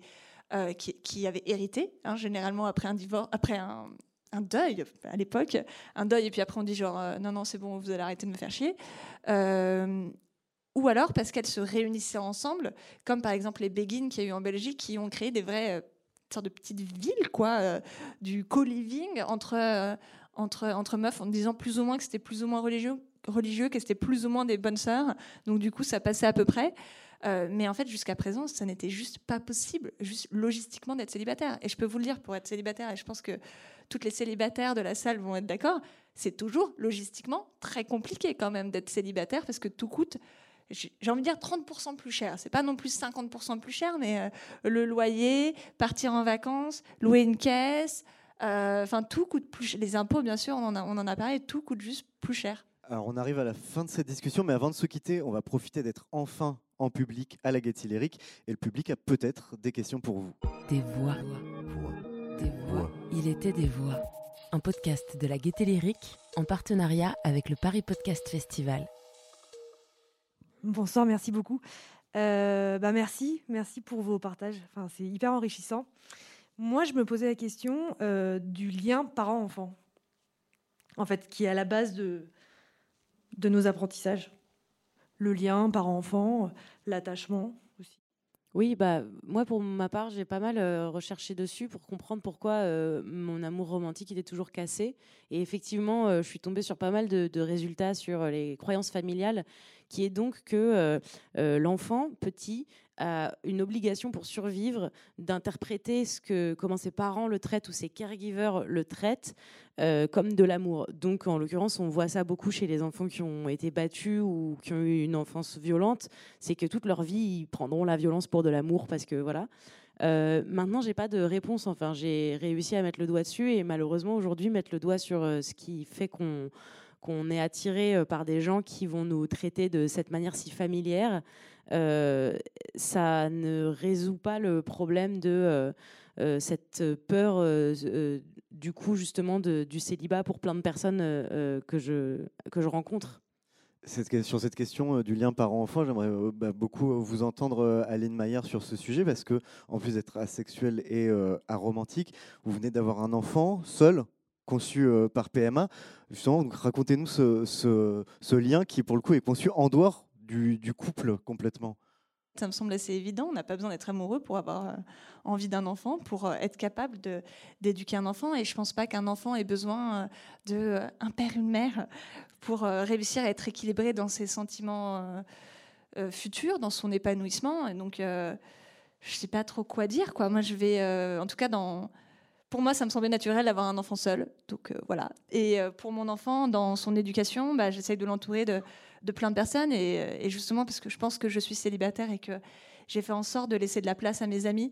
euh, qui, qui, avaient hérité, hein, généralement après un divorce, après un, un deuil à l'époque, un deuil, et puis après on dit genre non, non, c'est bon, vous allez arrêter de me faire chier. ou alors parce qu'elles se réunissaient ensemble, comme par exemple les Béguines qu'il y a eu en Belgique, qui ont créé des vraies sorte de petite ville, quoi, euh, du co-living entre, euh, entre, entre meufs, en disant plus ou moins que c'était plus ou moins religieux, religieux que c'était plus ou moins des bonnes sœurs. Donc du coup, ça passait à peu près. Euh, mais en fait, jusqu'à présent, ça n'était juste pas possible, juste logistiquement, d'être célibataire. Et je peux vous le dire, pour être célibataire, et je pense que toutes les célibataires de la salle vont être d'accord, c'est toujours logistiquement très compliqué quand même d'être célibataire parce que tout coûte j'ai envie de dire 30% plus cher. C'est pas non plus 50% plus cher, mais euh, le loyer, partir en vacances, louer une caisse, euh, enfin tout coûte plus cher. Les impôts, bien sûr, on en, a, on en a parlé, tout coûte juste plus cher. Alors on arrive à la fin de cette discussion, mais avant de se quitter, on va profiter d'être enfin en public à la Gaîté Lyrique, et le public a peut-être des questions pour vous. Des voix. Des voix. Il était des voix. Un podcast de la Gaîté Lyrique en partenariat avec le Paris Podcast Festival. Bonsoir, merci beaucoup. Euh, bah merci, merci pour vos partages. C'est hyper enrichissant. Moi, je me posais la question euh, du lien parent-enfant, en fait, qui est à la base de, de nos apprentissages. Le lien parent-enfant, l'attachement aussi. Oui, bah moi pour ma part, j'ai pas mal euh, recherché dessus pour comprendre pourquoi mon amour romantique il est toujours cassé. Et effectivement, je suis tombée sur pas mal de, résultats sur les croyances familiales qui est donc que euh, euh, l'enfant petit a une obligation pour survivre d'interpréter ce que comment ses parents le traitent ou ses caregivers le traitent euh, comme de l'amour. Donc en l'occurrence, on voit ça beaucoup chez les enfants qui ont été battus ou qui ont eu une enfance violente, c'est que toute leur vie ils prendront la violence pour de l'amour parce que voilà. Euh, maintenant, j'ai pas de réponse. Enfin, j'ai réussi à mettre le doigt dessus et malheureusement aujourd'hui mettre le doigt sur ce qui fait qu'on qu'on est attiré euh, par des gens qui vont nous traiter de cette manière si familière, euh, ça ne résout pas le problème de euh, cette peur du coup justement du célibat pour plein de personnes que, je, que je rencontre. Sur cette question du lien parent-enfant, j'aimerais bah, beaucoup vous entendre, Aline Maillard, sur ce sujet, parce que en plus d'être asexuel et aromantique, vous venez d'avoir un enfant seul, conçu euh, par PMA. Justement, racontez-nous ce, lien qui, pour le coup, est conçu en dehors du, couple complètement. Ça me semble assez évident. On n'a pas besoin d'être amoureux pour avoir euh, envie d'un enfant, pour euh, être capable d'éduquer un enfant. Et je ne pense pas qu'un enfant ait besoin d'un père, une mère, pour réussir à être équilibré dans ses sentiments futurs, dans son épanouissement. Donc, je ne sais pas trop quoi dire. Moi, je vais, en tout cas, pour moi, ça me semblait naturel d'avoir un enfant seul. Donc euh, voilà. Et euh, pour mon enfant, dans son éducation, bah, j'essaye de l'entourer de, plein de personnes. Euh, et, justement, parce que je pense que je suis célibataire et que j'ai fait en sorte de laisser de la place à mes amis,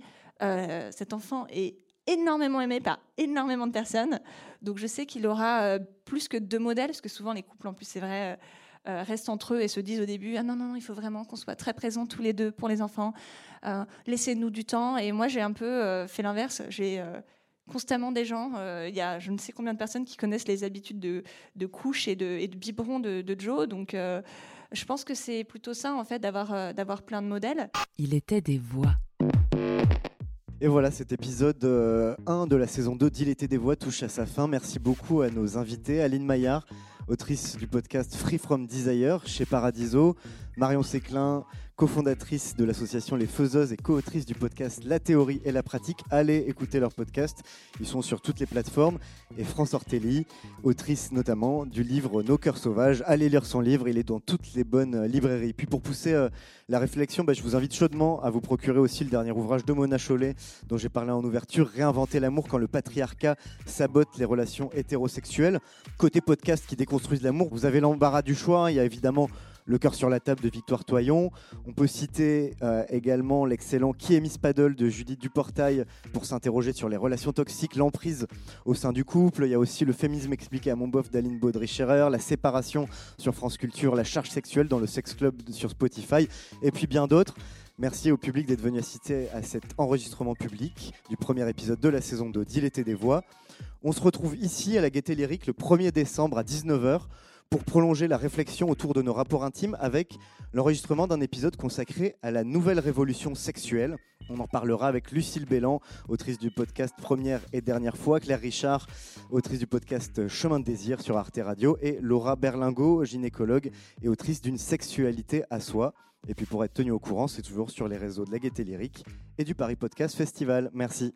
cet enfant est énormément aimé par énormément de personnes. Donc je sais qu'il aura plus que deux modèles, parce que souvent les couples, en plus, c'est vrai. restent entre eux et se disent au début ah non non non il faut vraiment qu'on soit très présents tous les deux pour les enfants laissez-nous du temps et moi j'ai un peu fait l'inverse j'ai constamment des gens. Euh, il y a je ne sais combien de personnes qui connaissent les habitudes de, de couche et de, et de biberon de, Joe. Donc, euh, je pense que c'est plutôt ça, en fait, d'avoir euh, d'avoir plein de modèles. Il était des voix. Et voilà, cet épisode 1 de la saison 2 d'Il était des voix touche à sa fin. Merci beaucoup à nos invités, Aline Maillard, autrice du podcast Free From Desire chez Paradiso, Marion Séclin, cofondatrice de l'association Les Faiseuses et co-autrice du podcast La théorie et la pratique. Allez écouter leur podcast, ils sont sur toutes les plateformes. Et France Ortelli, autrice notamment du livre Nos cœurs sauvages. Allez lire son livre, il est dans toutes les bonnes librairies. Puis pour pousser euh, la réflexion, bah, je vous invite chaudement à vous procurer aussi le dernier ouvrage de Mona Chollet, dont j'ai parlé en ouverture, Réinventer l'amour quand le patriarcat sabote les relations hétérosexuelles. Côté podcast qui déconstruisent l'amour, vous avez l'embarras du choix. Hein. Il y a évidemment le cœur sur la table de Victoire Toyon. On peut citer euh, également l'excellent Qui est Miss Paddle de Judith Duportail pour s'interroger sur les relations toxiques, l'emprise au sein du couple. Il y a aussi le féminisme expliqué à mon bof d'Aline Baudry-Scherer, la séparation sur France Culture, la charge sexuelle dans le Sex Club sur Spotify et puis bien d'autres. Merci au public d'être venu assister à cet enregistrement public du premier épisode de la saison 2 d'Il était des voix. On se retrouve ici à la Gaîté Lyrique le 1er décembre à 19h pour prolonger la réflexion autour de nos rapports intimes avec l'enregistrement d'un épisode consacré à la nouvelle révolution sexuelle. On en parlera avec Lucille Bélan, autrice du podcast Première et Dernière fois, Claire Richard, autrice du podcast Chemin de désir sur Arte Radio, et Laura Berlingo, gynécologue et autrice d'une sexualité à soi. Et puis pour être tenu au courant, c'est toujours sur les réseaux de la Gaieté Lyrique et du Paris Podcast Festival. Merci.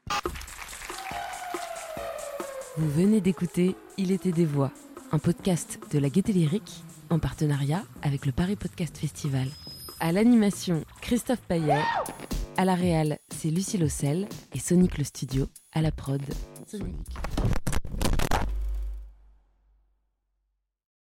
Vous venez d'écouter Il était des voix, un podcast de la Gaieté Lyrique en partenariat avec le Paris Podcast Festival. À l'animation, Christophe Payet. À la réal, c'est Lucie Lossel et Sonic le Studio à la prod. Sonic.